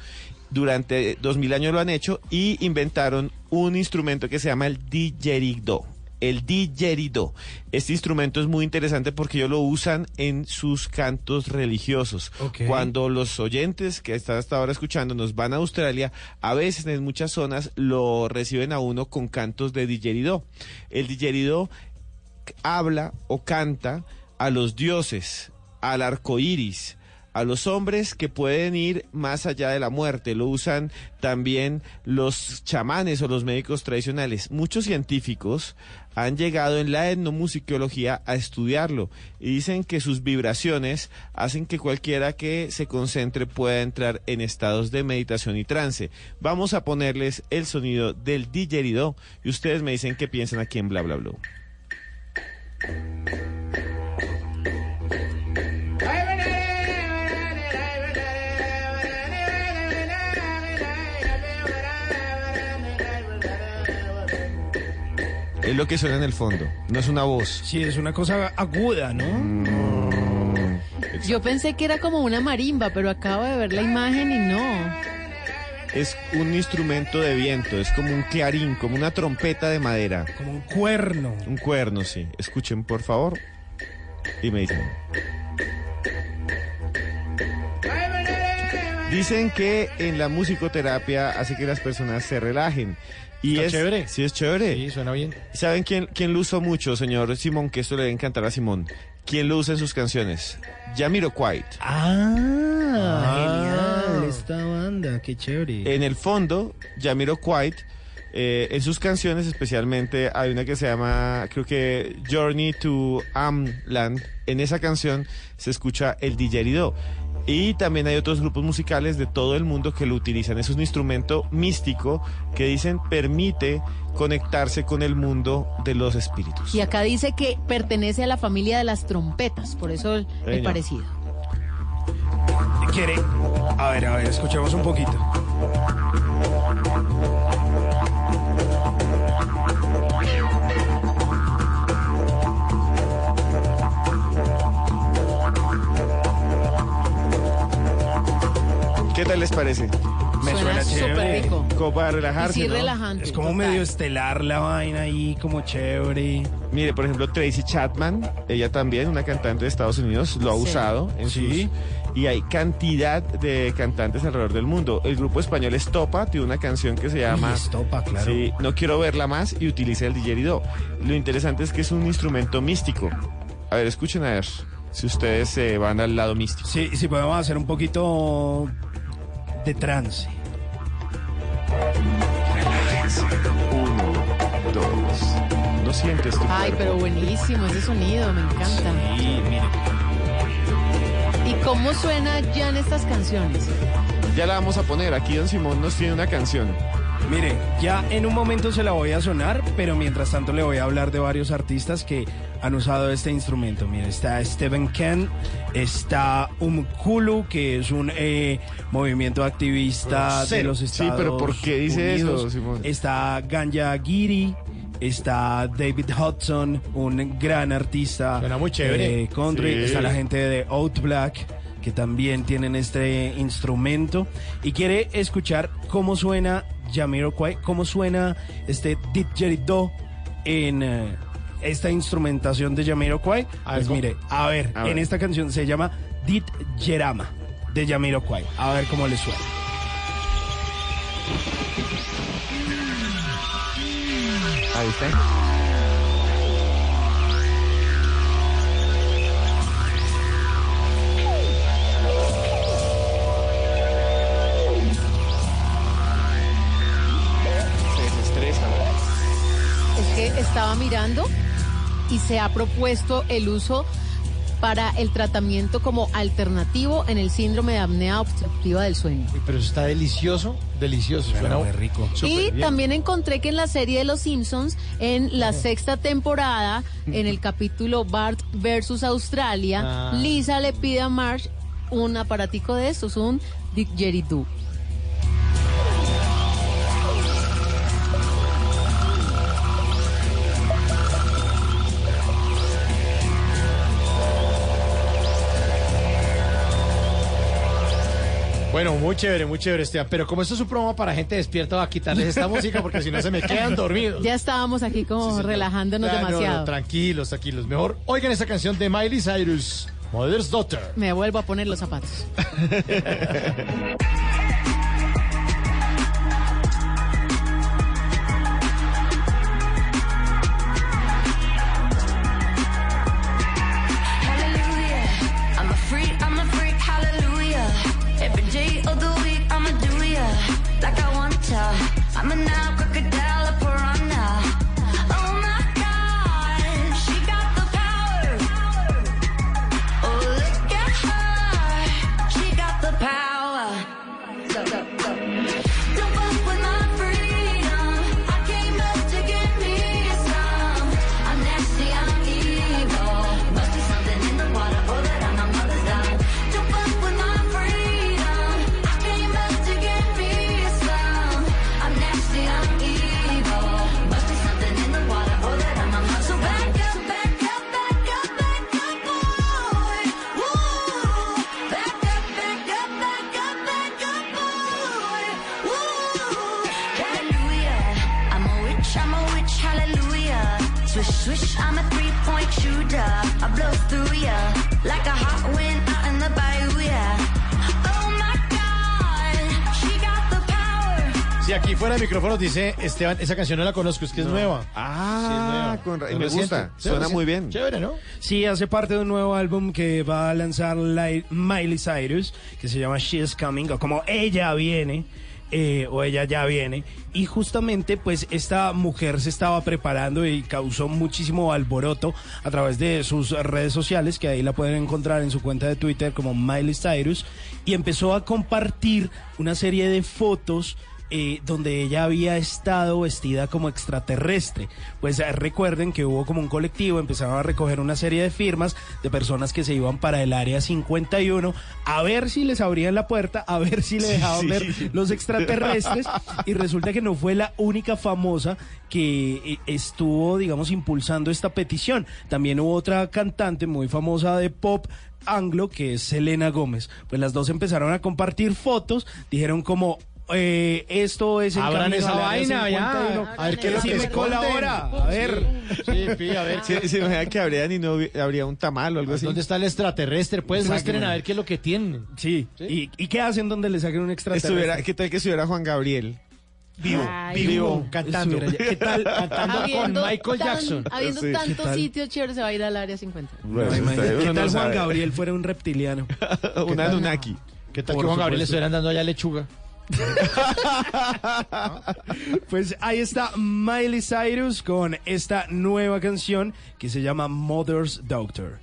Durante dos mil años lo han hecho y inventaron un instrumento que se llama el didgeridoo el didgeridoo. Este instrumento es muy interesante porque ellos lo usan en sus cantos religiosos. Cuando los oyentes que están hasta ahora escuchando nos van a Australia, a veces en muchas zonas lo reciben a uno con cantos de didgeridoo. El didgeridoo habla o canta a los dioses, al arco iris, a los hombres que pueden ir más allá de la muerte. Lo usan también los chamanes o los médicos tradicionales. Muchos científicos han llegado en la etnomusicología a estudiarlo y dicen que sus vibraciones hacen que cualquiera que se concentre pueda entrar en estados de meditación y trance. Vamos a ponerles el sonido del didgeridoo y ustedes me dicen qué piensan aquí en Bla Bla Blue. Es lo que suena en el fondo, no es una voz. Sí, es una cosa aguda, ¿no? Yo pensé que era como una marimba, pero acabo de ver la imagen y no. Es un instrumento de viento, es como un clarín, como una trompeta de madera. Como un cuerno. Un cuerno, sí. Escuchen, por favor. Y me dicen. Dicen que en la musicoterapia hace que las personas se relajen. Y Está es chévere. Sí, es chévere. Sí, suena bien. ¿Saben quién, quién lo usa mucho, señor Simón? Que esto le debe encantar a Simón. ¿Quién lo usa en sus canciones? Jamiroquai. Ah, genial. esta banda, qué chévere. En el fondo, Jamiroquai, eh, en sus canciones especialmente hay una que se llama, creo que Journey to Amland. En esa canción se escucha el didgeridoo. Y también hay otros grupos musicales de todo el mundo que lo utilizan. Es un instrumento místico que dicen permite conectarse con el mundo de los espíritus. Y acá dice que pertenece a la familia de las trompetas, por eso el, parecido. ¿Quiere? A ver, a ver, escuchemos un poquito. ¿Qué tal les parece? Me suena, Suena súper chévere. rico. Como para relajarse, Y sí, ¿no? relajante. Es como total. medio estelar la vaina ahí, como chévere. Mire, por ejemplo, Tracy Chapman, ella también, una cantante de Estados Unidos, lo ha Sí. usado en Sí. sus... Y hay cantidad de cantantes alrededor del mundo. El grupo español Estopa tiene una canción que se llama... Uy, Estopa, claro. Sí, no quiero verla más y utiliza el didgeridoo. Lo interesante es que es un instrumento místico. A ver, escuchen a ver si ustedes se van al lado místico. Sí, sí podemos hacer un poquito de trance. Uno, dos. No sientes tu Ay, cuerpo. pero buenísimo ese sonido, me encanta. Sí, mire. ¿Y cómo suena ya en estas canciones? Ya la vamos a poner. Aquí Don Simón nos tiene una canción. Mire, ya en un momento se la voy a sonar, pero mientras tanto le voy a hablar de varios artistas que han usado este instrumento. Mire, está Stephen Ken, está Umkulu, que es un eh, movimiento activista de los Sí, Estados pero ¿por qué dice Unidos. eso, Simón? Está Ganja Giri. Está David Hudson, un gran artista Suena muy chévere. eh, country. Sí. Está la gente de Out Black, que también tienen este instrumento. Y quiere escuchar cómo suena Jamiroquai, cómo suena este didgeridoo en eh, esta instrumentación de Jamiroquai. A ver, Pues ¿cómo? mire, a ver, A ver. en esta canción se llama Didgerama de Jamiroquai. A ver cómo le suena. Ahí está. Que estaba mirando y se ha propuesto el uso para el tratamiento como alternativo en el síndrome de apnea obstructiva del sueño. Pero eso está delicioso, delicioso. Suena muy rico. Y bien. también encontré que en la serie de Los Simpsons, en la sexta temporada, en el capítulo Bart versus Australia, Ah. Lisa le pide a Marge un aparatico de estos, un didgeridoo. Bueno, muy chévere, muy chévere, Esteban. Pero como esto es un programa para gente despierta, va a quitarles esta música porque si no se me quedan dormidos. Ya estábamos aquí como Sí, relajándonos Ah, no, no, demasiado. tranquilos, tranquilos. Mejor oigan esta canción de Miley Cyrus, Mother's Daughter. Me vuelvo a poner los zapatos. I'm an alcoholic. Sí, aquí fuera de micrófonos dice Esteban, esa canción no la conozco, es que es nueva. Ah, con ra- Es me reciente. gusta. Sí, Suena reciente. muy bien. Chévere, ¿no? Sí, hace parte de un nuevo álbum que va a lanzar Li- Miley Cyrus, que se llama She is Coming, o como Ella Viene, eh, o Ella Ya Viene. Y justamente, pues, esta mujer se estaba preparando y causó muchísimo alboroto a través de sus redes sociales, que ahí la pueden encontrar en su cuenta de Twitter como Miley Cyrus, y empezó a compartir una serie de fotos eh, donde ella había estado vestida como extraterrestre. Pues eh, recuerden que hubo como un colectivo, empezaron a recoger una serie de firmas de personas que se iban para el área 51 a ver si les abrían la puerta, a ver si le dejaban Sí. ver los extraterrestres. Y resulta que no fue la única famosa que eh, estuvo, digamos, impulsando esta petición. También hubo otra cantante muy famosa de pop anglo que es Selena Gómez. Pues las dos empezaron a compartir fotos, dijeron como eh, esto es el Abran camino esa vaina, ya. 51. A ver qué es lo Si que me colabora, a ver. Sí, pi, a ver. Sí, se imagina que habrían y no habría un tamal o algo así. ¿Dónde está el extraterrestre? Pues muestren a ver qué es lo que tienen. Sí. ¿Y, y qué hacen donde le saquen un extraterrestre? Estuviera, ¿Qué tal que estuviera Juan Gabriel? Vivo, Ay, vivo, cantando. ¿Qué tal? Cantando con Michael tan- Jackson. Habiendo Sí. ¿Qué tantos sitios chéveres, se va a ir al área 50. Bueno, No, ¿Qué no tal Juan sabe. Gabriel fuera un reptiliano? un Anunnaki. ¿Qué tal que Juan Gabriel le estuvieran dando allá lechuga? Pues ahí está Miley Cyrus con esta nueva canción que se llama Mother's Doctor.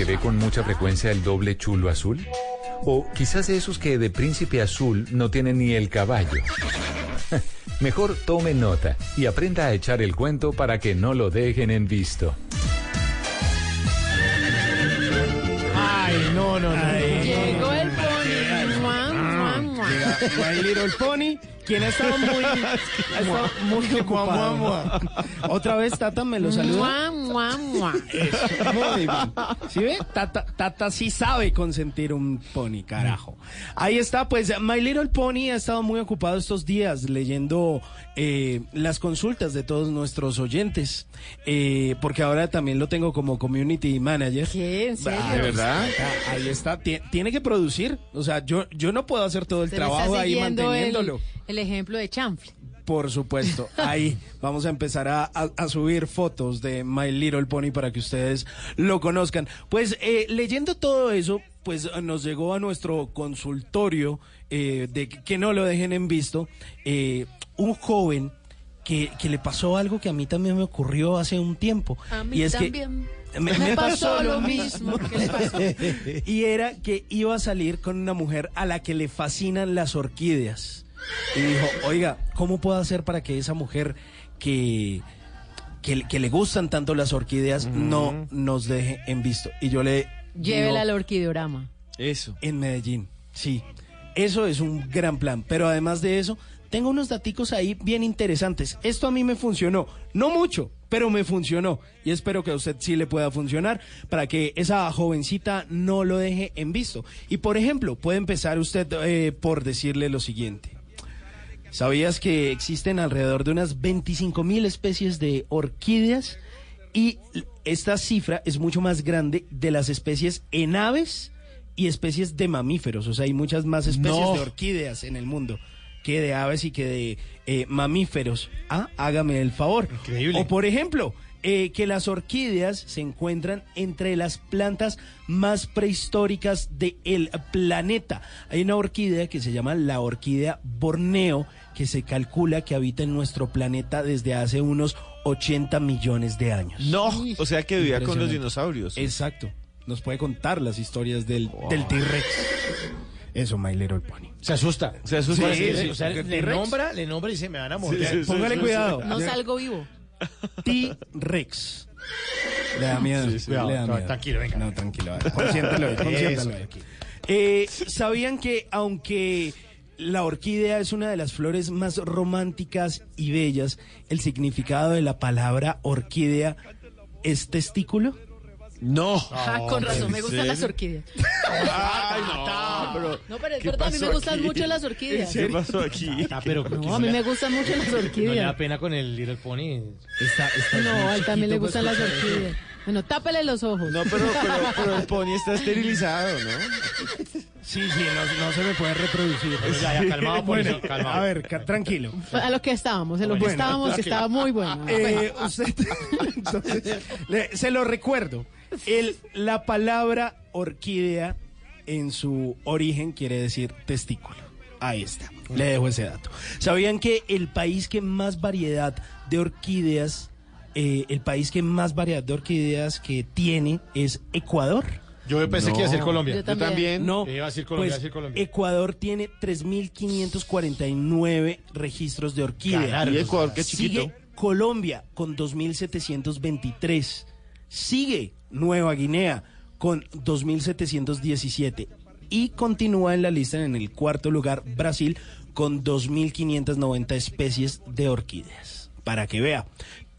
Que ve con mucha frecuencia el doble chulo azul? O quizás de esos que de príncipe azul no tienen ni el caballo. Mejor tome nota y aprenda a echar el cuento para que no lo dejen en visto. Ay, no, no, no. Llegó el pony. Mua, mua, mua. My Little Pony, quien ha estado muy, ha estado muy ocupado. Otra vez Tata me lo saluda. Mua, mua, mua. Muy bien. ¿Sí ve? Tata, Tata sí sabe consentir un pony, carajo. Ahí está, pues My Little Pony ha estado muy ocupado estos días leyendo eh, las consultas de todos nuestros oyentes. Eh, porque ahora también lo tengo como community manager. ¿Qué? ¿En serio? Ah, ¿De verdad? Ahí está, Tie- tiene que producir. O sea, yo, yo no puedo hacer todo el trabajo ahí manteniéndolo. El, el ejemplo de chanfle. Por supuesto, ahí vamos a empezar a, a- a subir fotos de My Little Pony para que ustedes lo conozcan. Pues eh, leyendo todo eso, pues nos llegó a nuestro consultorio eh, de que no lo dejen en visto, eh, un joven que, que le pasó algo que a mí también me ocurrió hace un tiempo. A mí y es también. que me, me pasó lo mismo. ¿Qué le pasó? y era que iba a salir con una mujer a la que le fascinan las orquídeas. Y dijo, oiga, ¿cómo puedo hacer para que esa mujer que, que, que le gustan tanto las orquídeas no nos deje en visto? Y yo le... Llévela digo, al orquideorama. Eso. En Medellín, sí. Eso es un gran plan. Pero además de eso, tengo unos daticos ahí bien interesantes. Esto a mí me funcionó. No mucho, pero me funcionó. Y espero que a usted sí le pueda funcionar para que esa jovencita no lo deje en visto. Y por ejemplo, puede empezar usted eh, por decirle lo siguiente. ¿Sabías que existen alrededor de unas 25 mil especies de orquídeas? Y esta cifra es mucho más grande de las especies en aves y especies de mamíferos. O sea, hay muchas más especies No. de orquídeas en el mundo que de aves y que de eh, mamíferos. Ah, hágame el favor. Increíble. O por ejemplo, eh, que las orquídeas se encuentran entre las plantas más prehistóricas del planeta. Hay una orquídea que se llama la orquídea Borneo, que se calcula que habita en nuestro planeta desde hace unos 80 millones de años. No, o sea que vivía con los dinosaurios. Exacto. Nos puede contar las historias del, del T-Rex. Eso, My Little Pony. Se asusta. Se asusta. Sí, Sí, sí, sí, o sea, le T-Rex- nombra, le nombra y dice, me van a sí, Póngale sí, cuidado. No salgo vivo. T-Rex. Le da miedo. Sí, sí, cuidado, le da cuidado, miedo. tranquilo, venga. No, tranquilo. consiéntalo ahí. Eh, ¿Sabían que aunque la orquídea es una de las flores más románticas y bellas, el significado de la palabra orquídea es testículo? No. Ah, con razón, me gustan las orquídeas. Ay, no, pero. No, pero es ¿qué verdad, a mí me gustan aquí? mucho las orquídeas. ¿Qué pasó aquí? Ah, pero No, a mí me gustan mucho las No le da orquídeas. pena con el Little Pony. No, a él también le chiquito gustan las orquídeas. Bueno, tápele los ojos. No, pero, pero, pero el pony está esterilizado, ¿no? Sí, sí, no, no se me puede reproducir. Ya, ya, calmado, Bueno, calmado. a ver, ca- tranquilo. A lo que estábamos, en lo que Bueno, estábamos, que estaba muy bueno. Eh, usted, entonces, le- se lo recuerdo. El, la palabra orquídea en su origen quiere decir testículo. Ahí está. Le dejo ese dato. ¿Sabían que el país que más variedad de orquídeas, eh, el país que más variedad de orquídeas que tiene es Ecuador? Yo pensé que iba a decir Colombia. Yo también. No, Iba a decir Colombia, pues, iba a decir Colombia. Ecuador tiene 3.549 registros de orquídeas. Claro, Y Ecuador, qué chiquito. Sigue Colombia con 2.723. Sigue Nueva Guinea con 2.717. Y continúa en la lista en el cuarto lugar Brasil con 2.590 especies de orquídeas. Para que vea.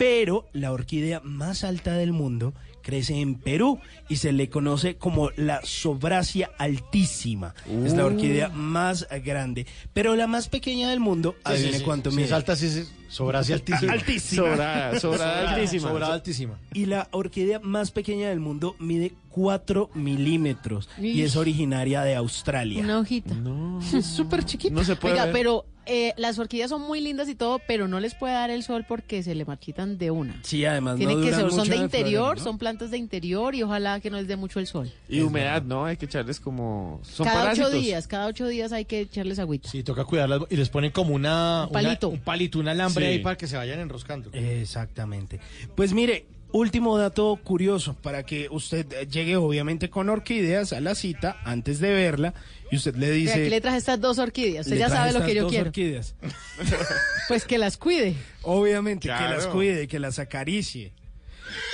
Pero la orquídea más alta del mundo crece en Perú y se le conoce como la Sobracia altísima. Es la orquídea más grande. Pero la más pequeña del mundo, Sí, adivine sí. cuánto mide. es alta, sí, sí, sobra así altísima. Altísima. Sobrada, sobrada altísima. Sobrada altísima. Y la orquídea más pequeña del mundo mide 4 milímetros y es originaria de Australia. Una hojita. Es súper chiquita. No se puede Oiga, ver. pero eh, las orquídeas son muy lindas y todo, pero no les puede dar el sol porque se le marchitan de una. Sí, además Tienen no que ser, son de interior, ¿no? son plantas de interior y ojalá que no les dé mucho el sol. Y humedad, ¿no? Hay que echarles como... Son cada parásitos. ocho días, cada ocho días hay que echarles agüita. Sí, toca cuidarlas y les ponen como una, Un palito. una- un palito, un alambre Sí. Ahí para que se vayan enroscando. Exactamente. Pues mire, último dato curioso para que usted eh, llegue obviamente con orquídeas a la cita antes de verla y usted le dice... aquí le traje estas dos orquídeas. Usted ya sabe lo que yo dos quiero. orquídeas. Pues que las cuide. Obviamente, que las cuide, que las acaricie.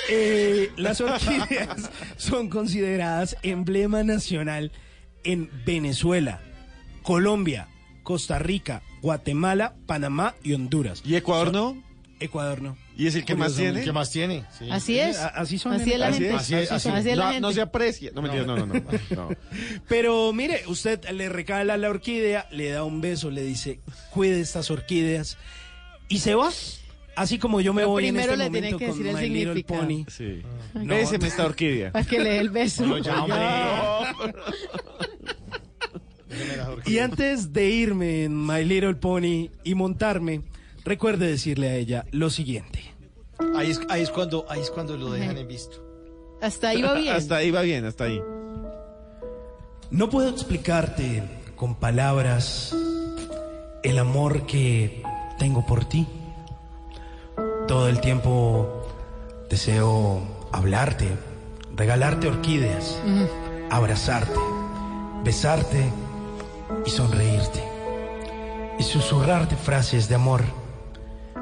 Eh, las orquídeas son consideradas emblema nacional en Venezuela, Colombia, Costa Rica, Guatemala, Panamá y Honduras. ¿Y Ecuador no? Ecuador no. ¿Y es el que más tiene? ¿Qué más tiene? Sí. Así es. Así son. Así es la Así gente. es, así es, así Así no, no se aprecia. No, mentira, no, no, no. no. Pero mire, usted le regala la orquídea, le da un beso, le dice, cuide estas orquídeas y se va. Así como yo me Pero voy en primero este le tienen momento que con decir el My Little significado. Pony. Sí. No. Béseme esta orquídea. Para que le dé el beso. No, ya, hombre. Y antes de irme en My Little Pony y montarme, recuerde decirle a ella lo siguiente. Ahí es, ahí es cuando, ahí es cuando lo dejan en visto. Hasta ahí va bien. Hasta ahí va bien, hasta ahí. No puedo explicarte con palabras el amor que tengo por ti. Todo el tiempo deseo hablarte, regalarte orquídeas, abrazarte, besarte y sonreírte. Y susurrarte frases de amor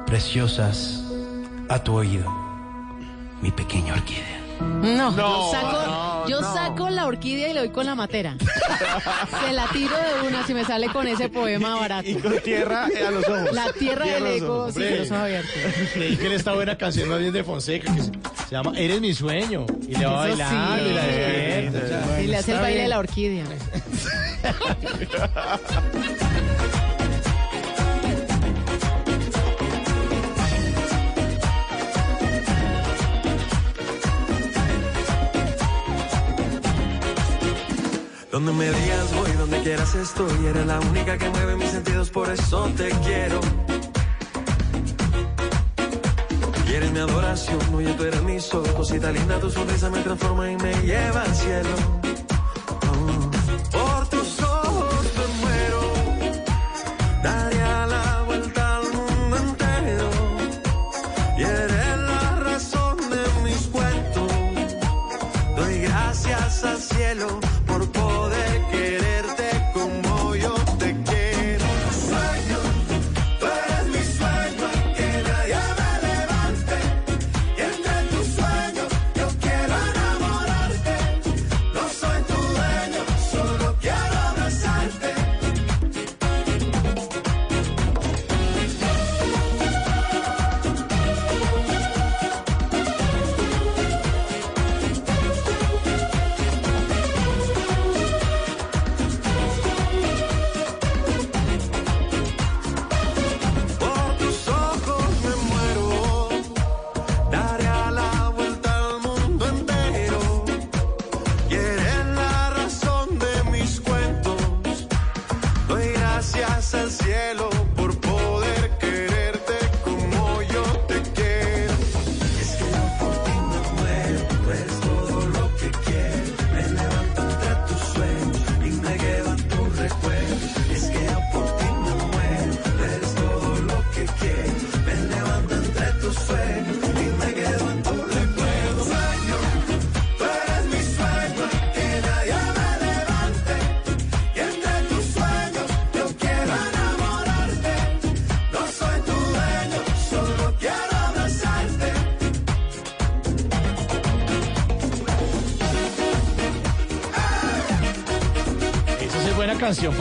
preciosas a tu oído, mi pequeña orquídea. No, No, yo, saco, no, yo no. saco la orquídea y le doy con la matera. Se la tiro de una si me sale con ese poema barato. Y con tierra eh, a los ojos. La tierra Tierra del a ego, sí, los ojos abiertos. Creí que era esta buena canción más bien de Fonseca que se, se llama Eres mi sueño. Y le va bailando sí. y la despierta. o sea. Y le hace el baile de bien. la orquídea. Donde me digas voy, donde quieras estoy. Eres la única que mueve mis sentidos, por eso te quiero. Y eres mi adoración, oye, tú eres mi sol. Cosita linda, tu sonrisa me transforma y me lleva al cielo.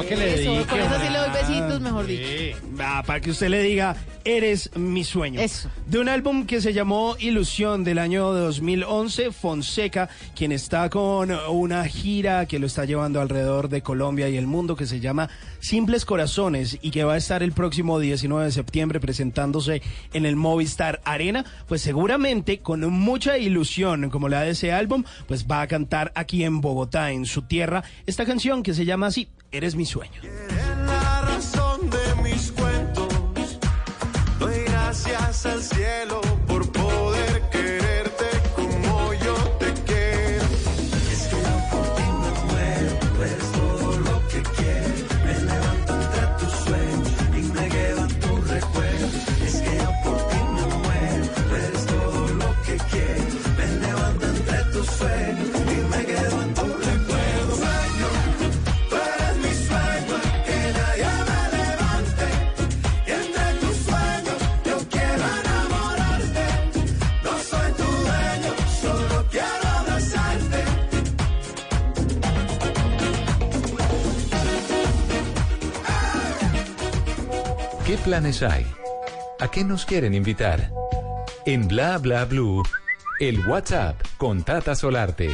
Para que le Eso, dedique. con eso sí le doy besitos, mejor dicho. Ah, para que usted le diga, eres mi sueño. Eso. De un álbum que se llamó Ilusión del año 2011, Fonseca, quien está con una gira que lo está llevando alrededor de Colombia y el mundo que se llama Simples Corazones y que va a estar el próximo 19 de septiembre presentándose en el Movistar Arena, pues seguramente con mucha ilusión, como la de ese álbum, pues va a cantar aquí en Bogotá, en su tierra, esta canción que se llama así, Eres mi sueño. Al cielo planes hay? ¿A qué nos quieren invitar? En Bla Bla Blue, el WhatsApp con Tata Solarte.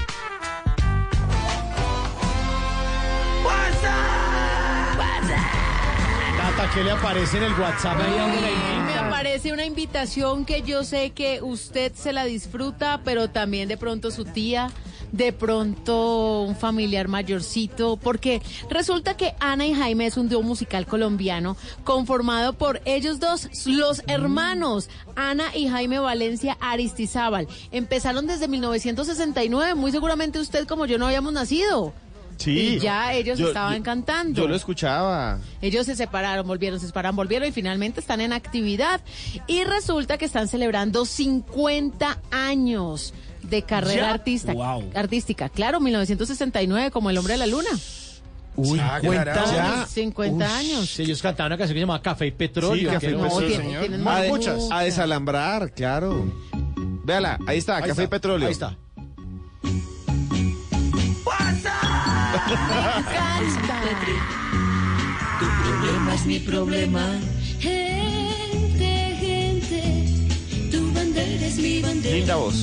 Tata, ¿qué le aparece en el WhatsApp ahí Me aparece una invitación que yo sé que usted se la disfruta, pero también de pronto su tía, de pronto un familiar mayorcito, porque resulta que Ana y Jaime es un dúo musical colombiano conformado por ellos dos, los hermanos, Ana y Jaime Valencia Aristizábal. Empezaron desde 1969, muy seguramente usted como yo no habíamos nacido. Sí. Y ya ellos Yo- estaban yo- cantando. Yo lo escuchaba. Ellos se separaron, volvieron, se separaron, volvieron y finalmente están en actividad. Y resulta que están celebrando 50 años de carrera ¿Ya? artista, Wow. artística. Claro, 1969, como El Hombre de la Luna. Uy, Ah, 50 carajo. años. 50 Ush, años. sí, ellos cantaban una canción que se llamaba Café y Petróleo. Sí, Café y no, Petróleo, tienen- señor. tienen a, de- muchas. a desalambrar, claro. Véala, ahí está, Ahí café y está, petróleo. ahí está. Tu problema es mi problema. Gente, gente, tu bandera es mi bandera. Linda voz.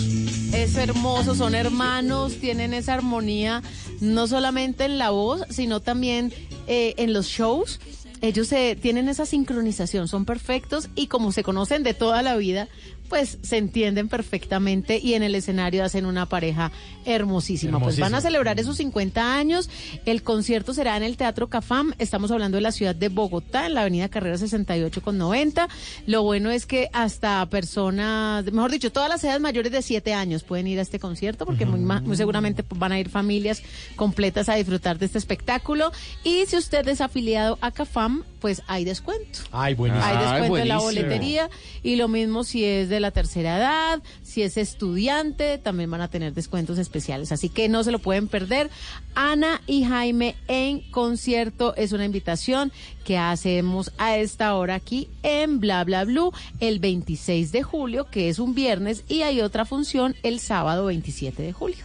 Es hermoso, son hermanos, tienen esa armonía no solamente en la voz, sino también eh, en los shows. Ellos tienen esa sincronización, son perfectos y como se conocen de toda la vida, pues se entienden perfectamente y en el escenario hacen una pareja hermosísima. Pues van a celebrar esos 50 años. El concierto será en el Teatro Cafam. Estamos hablando de la ciudad de Bogotá, en la avenida Carrera 68 con 90. Lo bueno es que hasta personas, mejor dicho, todas las edades mayores de 7 años pueden ir a este concierto porque muy, muy seguramente van a ir familias completas a disfrutar de este espectáculo. Y si usted es afiliado a Cafam, pues hay descuento. Ay, buenísimo. Hay descuento en la boletería y lo mismo si es de la tercera edad, si es estudiante, también van a tener descuentos especiales. Así que no se lo pueden perder. Ana y Jaime en concierto es una invitación que hacemos a esta hora aquí en Bla Bla Blue el 26 de julio, que es un viernes, y hay otra función el sábado 27 de julio.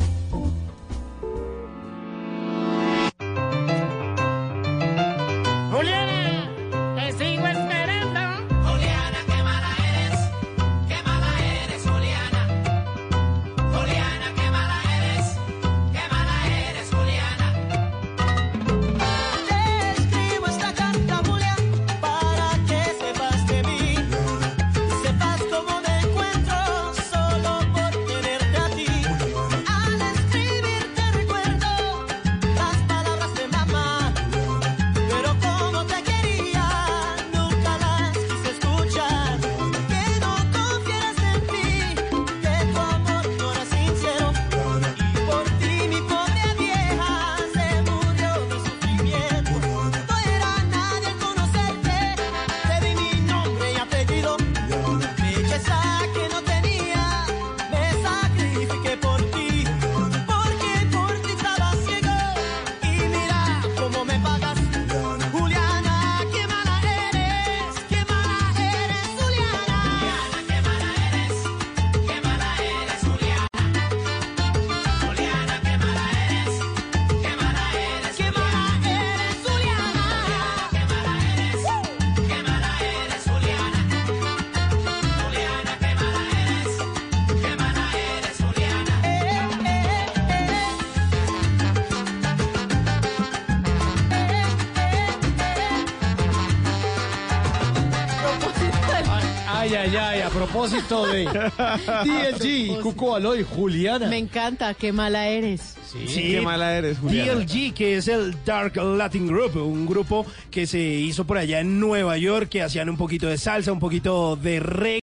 Propósito de DLG, Cuco Aloy, Juliana. Me encanta, qué mala eres. Sí, qué mala eres, Juliana. DLG, que es el Dark Latin Group, un grupo que se hizo por allá en Nueva York, que hacían un poquito de salsa, un poquito de reggae.